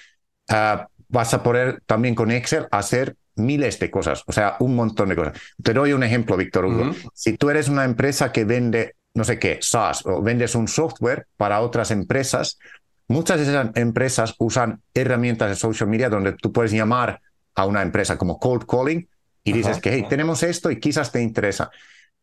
ah, vas a poder también con Excel hacer miles de cosas, o sea, un montón de cosas. Te doy un ejemplo, Víctor Hugo. Si tú eres una empresa que vende, no sé qué, SaaS, o vendes un software para otras empresas, muchas de esas empresas usan herramientas de social media donde tú puedes llamar a una empresa como cold calling y dices que, hey, tenemos esto y quizás te interesa.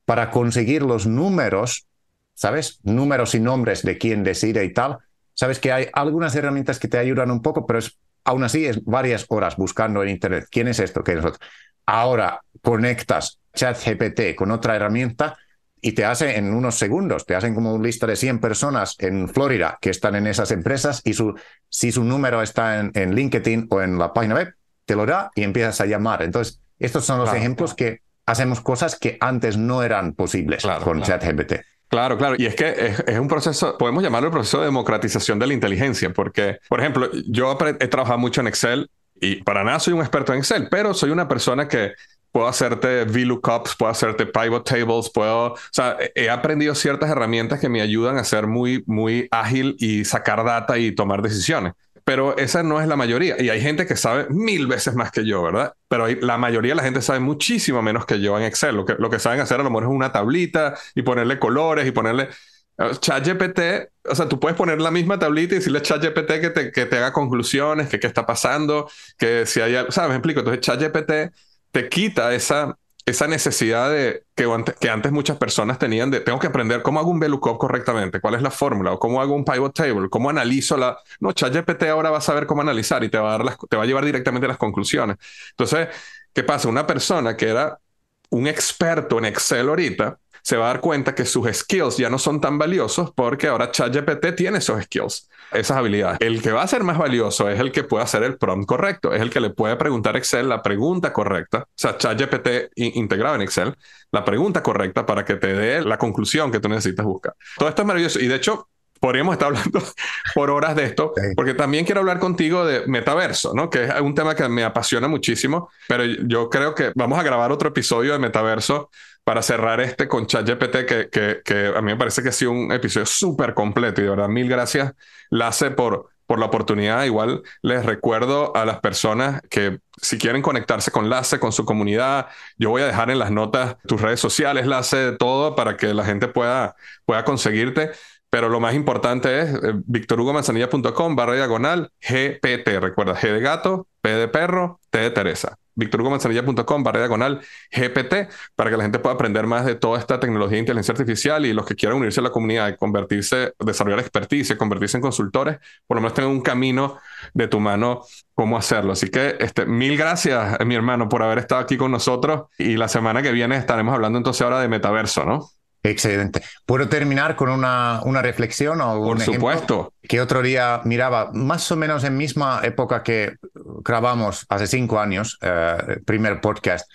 Para conseguir los números, ¿sabes? Números y nombres de quién decide y tal. Sabes que hay algunas herramientas que te ayudan un poco, pero es aún así es varias horas buscando en Internet quién es esto, qué es otro. Ahora conectas ChatGPT con otra herramienta y te hace en unos segundos, te hacen como una lista de 100 personas en Florida que están en esas empresas y su, si su número está en, en LinkedIn o en la página web, te lo da y empiezas a llamar. Entonces, estos son los ejemplos que hacemos cosas que antes no eran posibles con ChatGPT. Claro, claro. Y es que es, un proceso, podemos llamarlo el proceso de democratización de la inteligencia, porque, por ejemplo, yo he trabajado mucho en Excel y para nada soy un experto en Excel, pero soy una persona que puedo hacerte VLOOKUPs, puedo hacerte pivot tables, puedo, o sea, he aprendido ciertas herramientas que me ayudan a ser muy, muy ágil y sacar data y tomar decisiones pero esa no es la mayoría. Y hay gente que sabe mil veces más que yo, ¿verdad? Pero la mayoría de la gente sabe muchísimo menos que yo en Excel. Lo que, lo que saben hacer a lo mejor es una tablita y ponerle colores y ponerle... Eh, ChatGPT, o sea, tú puedes poner la misma tablita y decirle a ChatGPT que te, que te haga conclusiones, que qué está pasando, que si hay algo, ¿sabes? Me explico. Entonces, ChatGPT te quita esa, esa necesidad de que antes, muchas personas tenían de tengo que aprender cómo hago un VLOOKUP correctamente, cuál es la fórmula, o cómo hago un pivot table, cómo analizo la. No, ChatGPT ahora va a saber cómo analizar y te va a, dar las, te va a llevar directamente a las conclusiones. Entonces, ¿qué pasa? Una persona que era un experto en Excel ahorita se va a dar cuenta que sus skills ya no son tan valiosos porque ahora ChatGPT tiene esos skills esas habilidades. El que va a ser más valioso es el que puede hacer el prompt correcto, es el que le puede preguntar a Excel la pregunta correcta, o sea, ChatGPT integrado en Excel, la pregunta correcta para que te dé la conclusión que tú necesitas buscar. Todo esto es maravilloso y de hecho podríamos estar hablando por horas de esto, porque también quiero hablar contigo de metaverso, ¿no? Que es un tema que me apasiona muchísimo, pero yo creo que vamos a grabar otro episodio de metaverso para cerrar este con ChatGPT, que, que, que a mí me parece que ha sido un episodio súper completo y de verdad mil gracias, Lace, por, por la oportunidad. Igual les recuerdo a las personas que si quieren conectarse con Lace, con su comunidad, yo voy a dejar en las notas tus redes sociales, Lace, todo para que la gente pueda, pueda conseguirte. Pero lo más importante es eh, victorhugomanzanilla.com barra diagonal GPT. Recuerda, G de gato, P de perro, T de Teresa. victorhugomanzanilla.com barra diagonal GPT para que la gente pueda aprender más de toda esta tecnología de inteligencia artificial y los que quieran unirse a la comunidad y convertirse, desarrollar expertise, convertirse en consultores, por lo menos tengan un camino de tu mano cómo hacerlo. Así que este, mil gracias, mi hermano, por haber estado aquí con nosotros y la semana que viene estaremos hablando entonces ahora de metaverso, ¿no? Excelente. ¿Puedo terminar con una, una reflexión o un Por supuesto. Que otro día miraba, más o menos en misma época que grabamos hace cinco años, eh, primer podcast,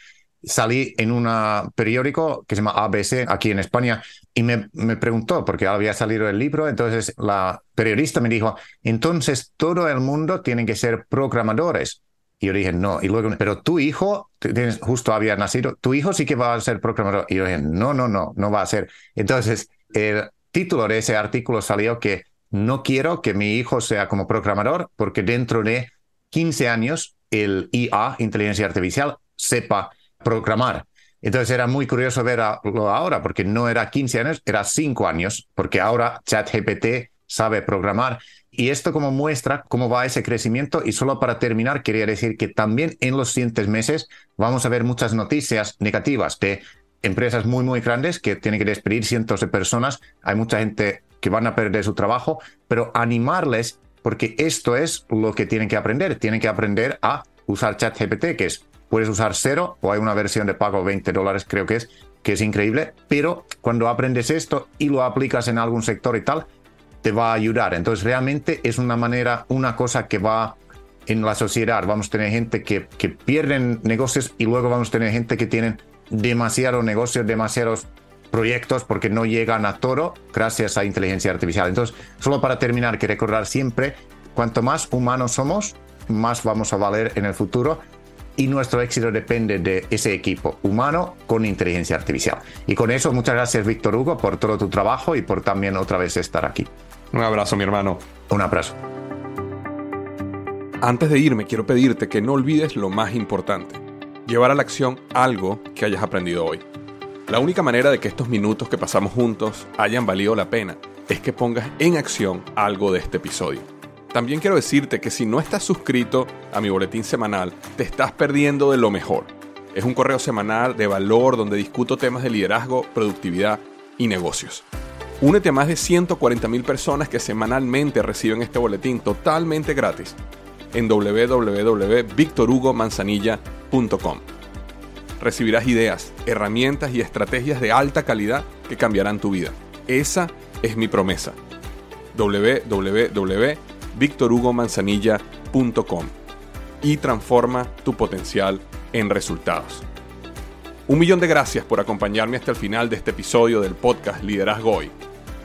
salí en un periódico que se llama ABC aquí en España y me, me, preguntó, porque había salido el libro, entonces la periodista me dijo, entonces todo el mundo tiene que ser programadores. Y yo dije, no. Y luego, pero tu hijo, tienes, justo había nacido, tu hijo sí que va a ser programador. Y yo dije, no, no, no, no va a ser. Entonces, el título de ese artículo salió que no quiero que mi hijo sea como programador porque dentro de 15 años el IA, inteligencia artificial, sepa programar. Entonces era muy curioso verlo ahora porque no era 15 años, era 5 años, porque ahora ChatGPT sabe programar. Y esto como muestra cómo va ese crecimiento. Y solo para terminar, quería decir que también en los siguientes meses vamos a ver muchas noticias negativas de empresas muy, muy grandes que tienen que despedir cientos de personas. Hay mucha gente que van a perder su trabajo, pero animarles porque esto es lo que tienen que aprender. Tienen que aprender a usar ChatGPT, que es, puedes usar cero o hay una versión de pago 20 dólares, creo que es, que es increíble, pero cuando aprendes esto y lo aplicas en algún sector y tal, te va a ayudar. Entonces realmente es una manera, una cosa que va en la sociedad. Vamos a tener gente que, que pierden negocios y luego vamos a tener gente que tienen demasiados negocios, demasiados proyectos porque no llegan a todo gracias a inteligencia artificial. Entonces, solo para terminar, que recordar siempre, cuanto más humanos somos, más vamos a valer en el futuro y nuestro éxito depende de ese equipo humano con inteligencia artificial. Y con eso, muchas gracias, Víctor Hugo, por todo tu trabajo y por también otra vez estar aquí. Un abrazo, mi hermano. Un abrazo. Antes de irme, quiero pedirte que no olvides lo más importante, llevar a la acción algo que hayas aprendido hoy. La única manera de que estos minutos que pasamos juntos hayan valido la pena es que pongas en acción algo de este episodio. También quiero decirte que si no estás suscrito a mi boletín semanal, te estás perdiendo de lo mejor. Es un correo semanal de valor donde discuto temas de liderazgo, productividad y negocios. Únete a más de 140.000 personas que semanalmente reciben este boletín totalmente gratis en www.victorhugomanzanilla.com. Recibirás ideas, herramientas y estrategias de alta calidad que cambiarán tu vida. Esa es mi promesa. www.victorhugomanzanilla.com y transforma tu potencial en resultados. Un millón de gracias por acompañarme hasta el final de este episodio del podcast Liderazgo Hoy.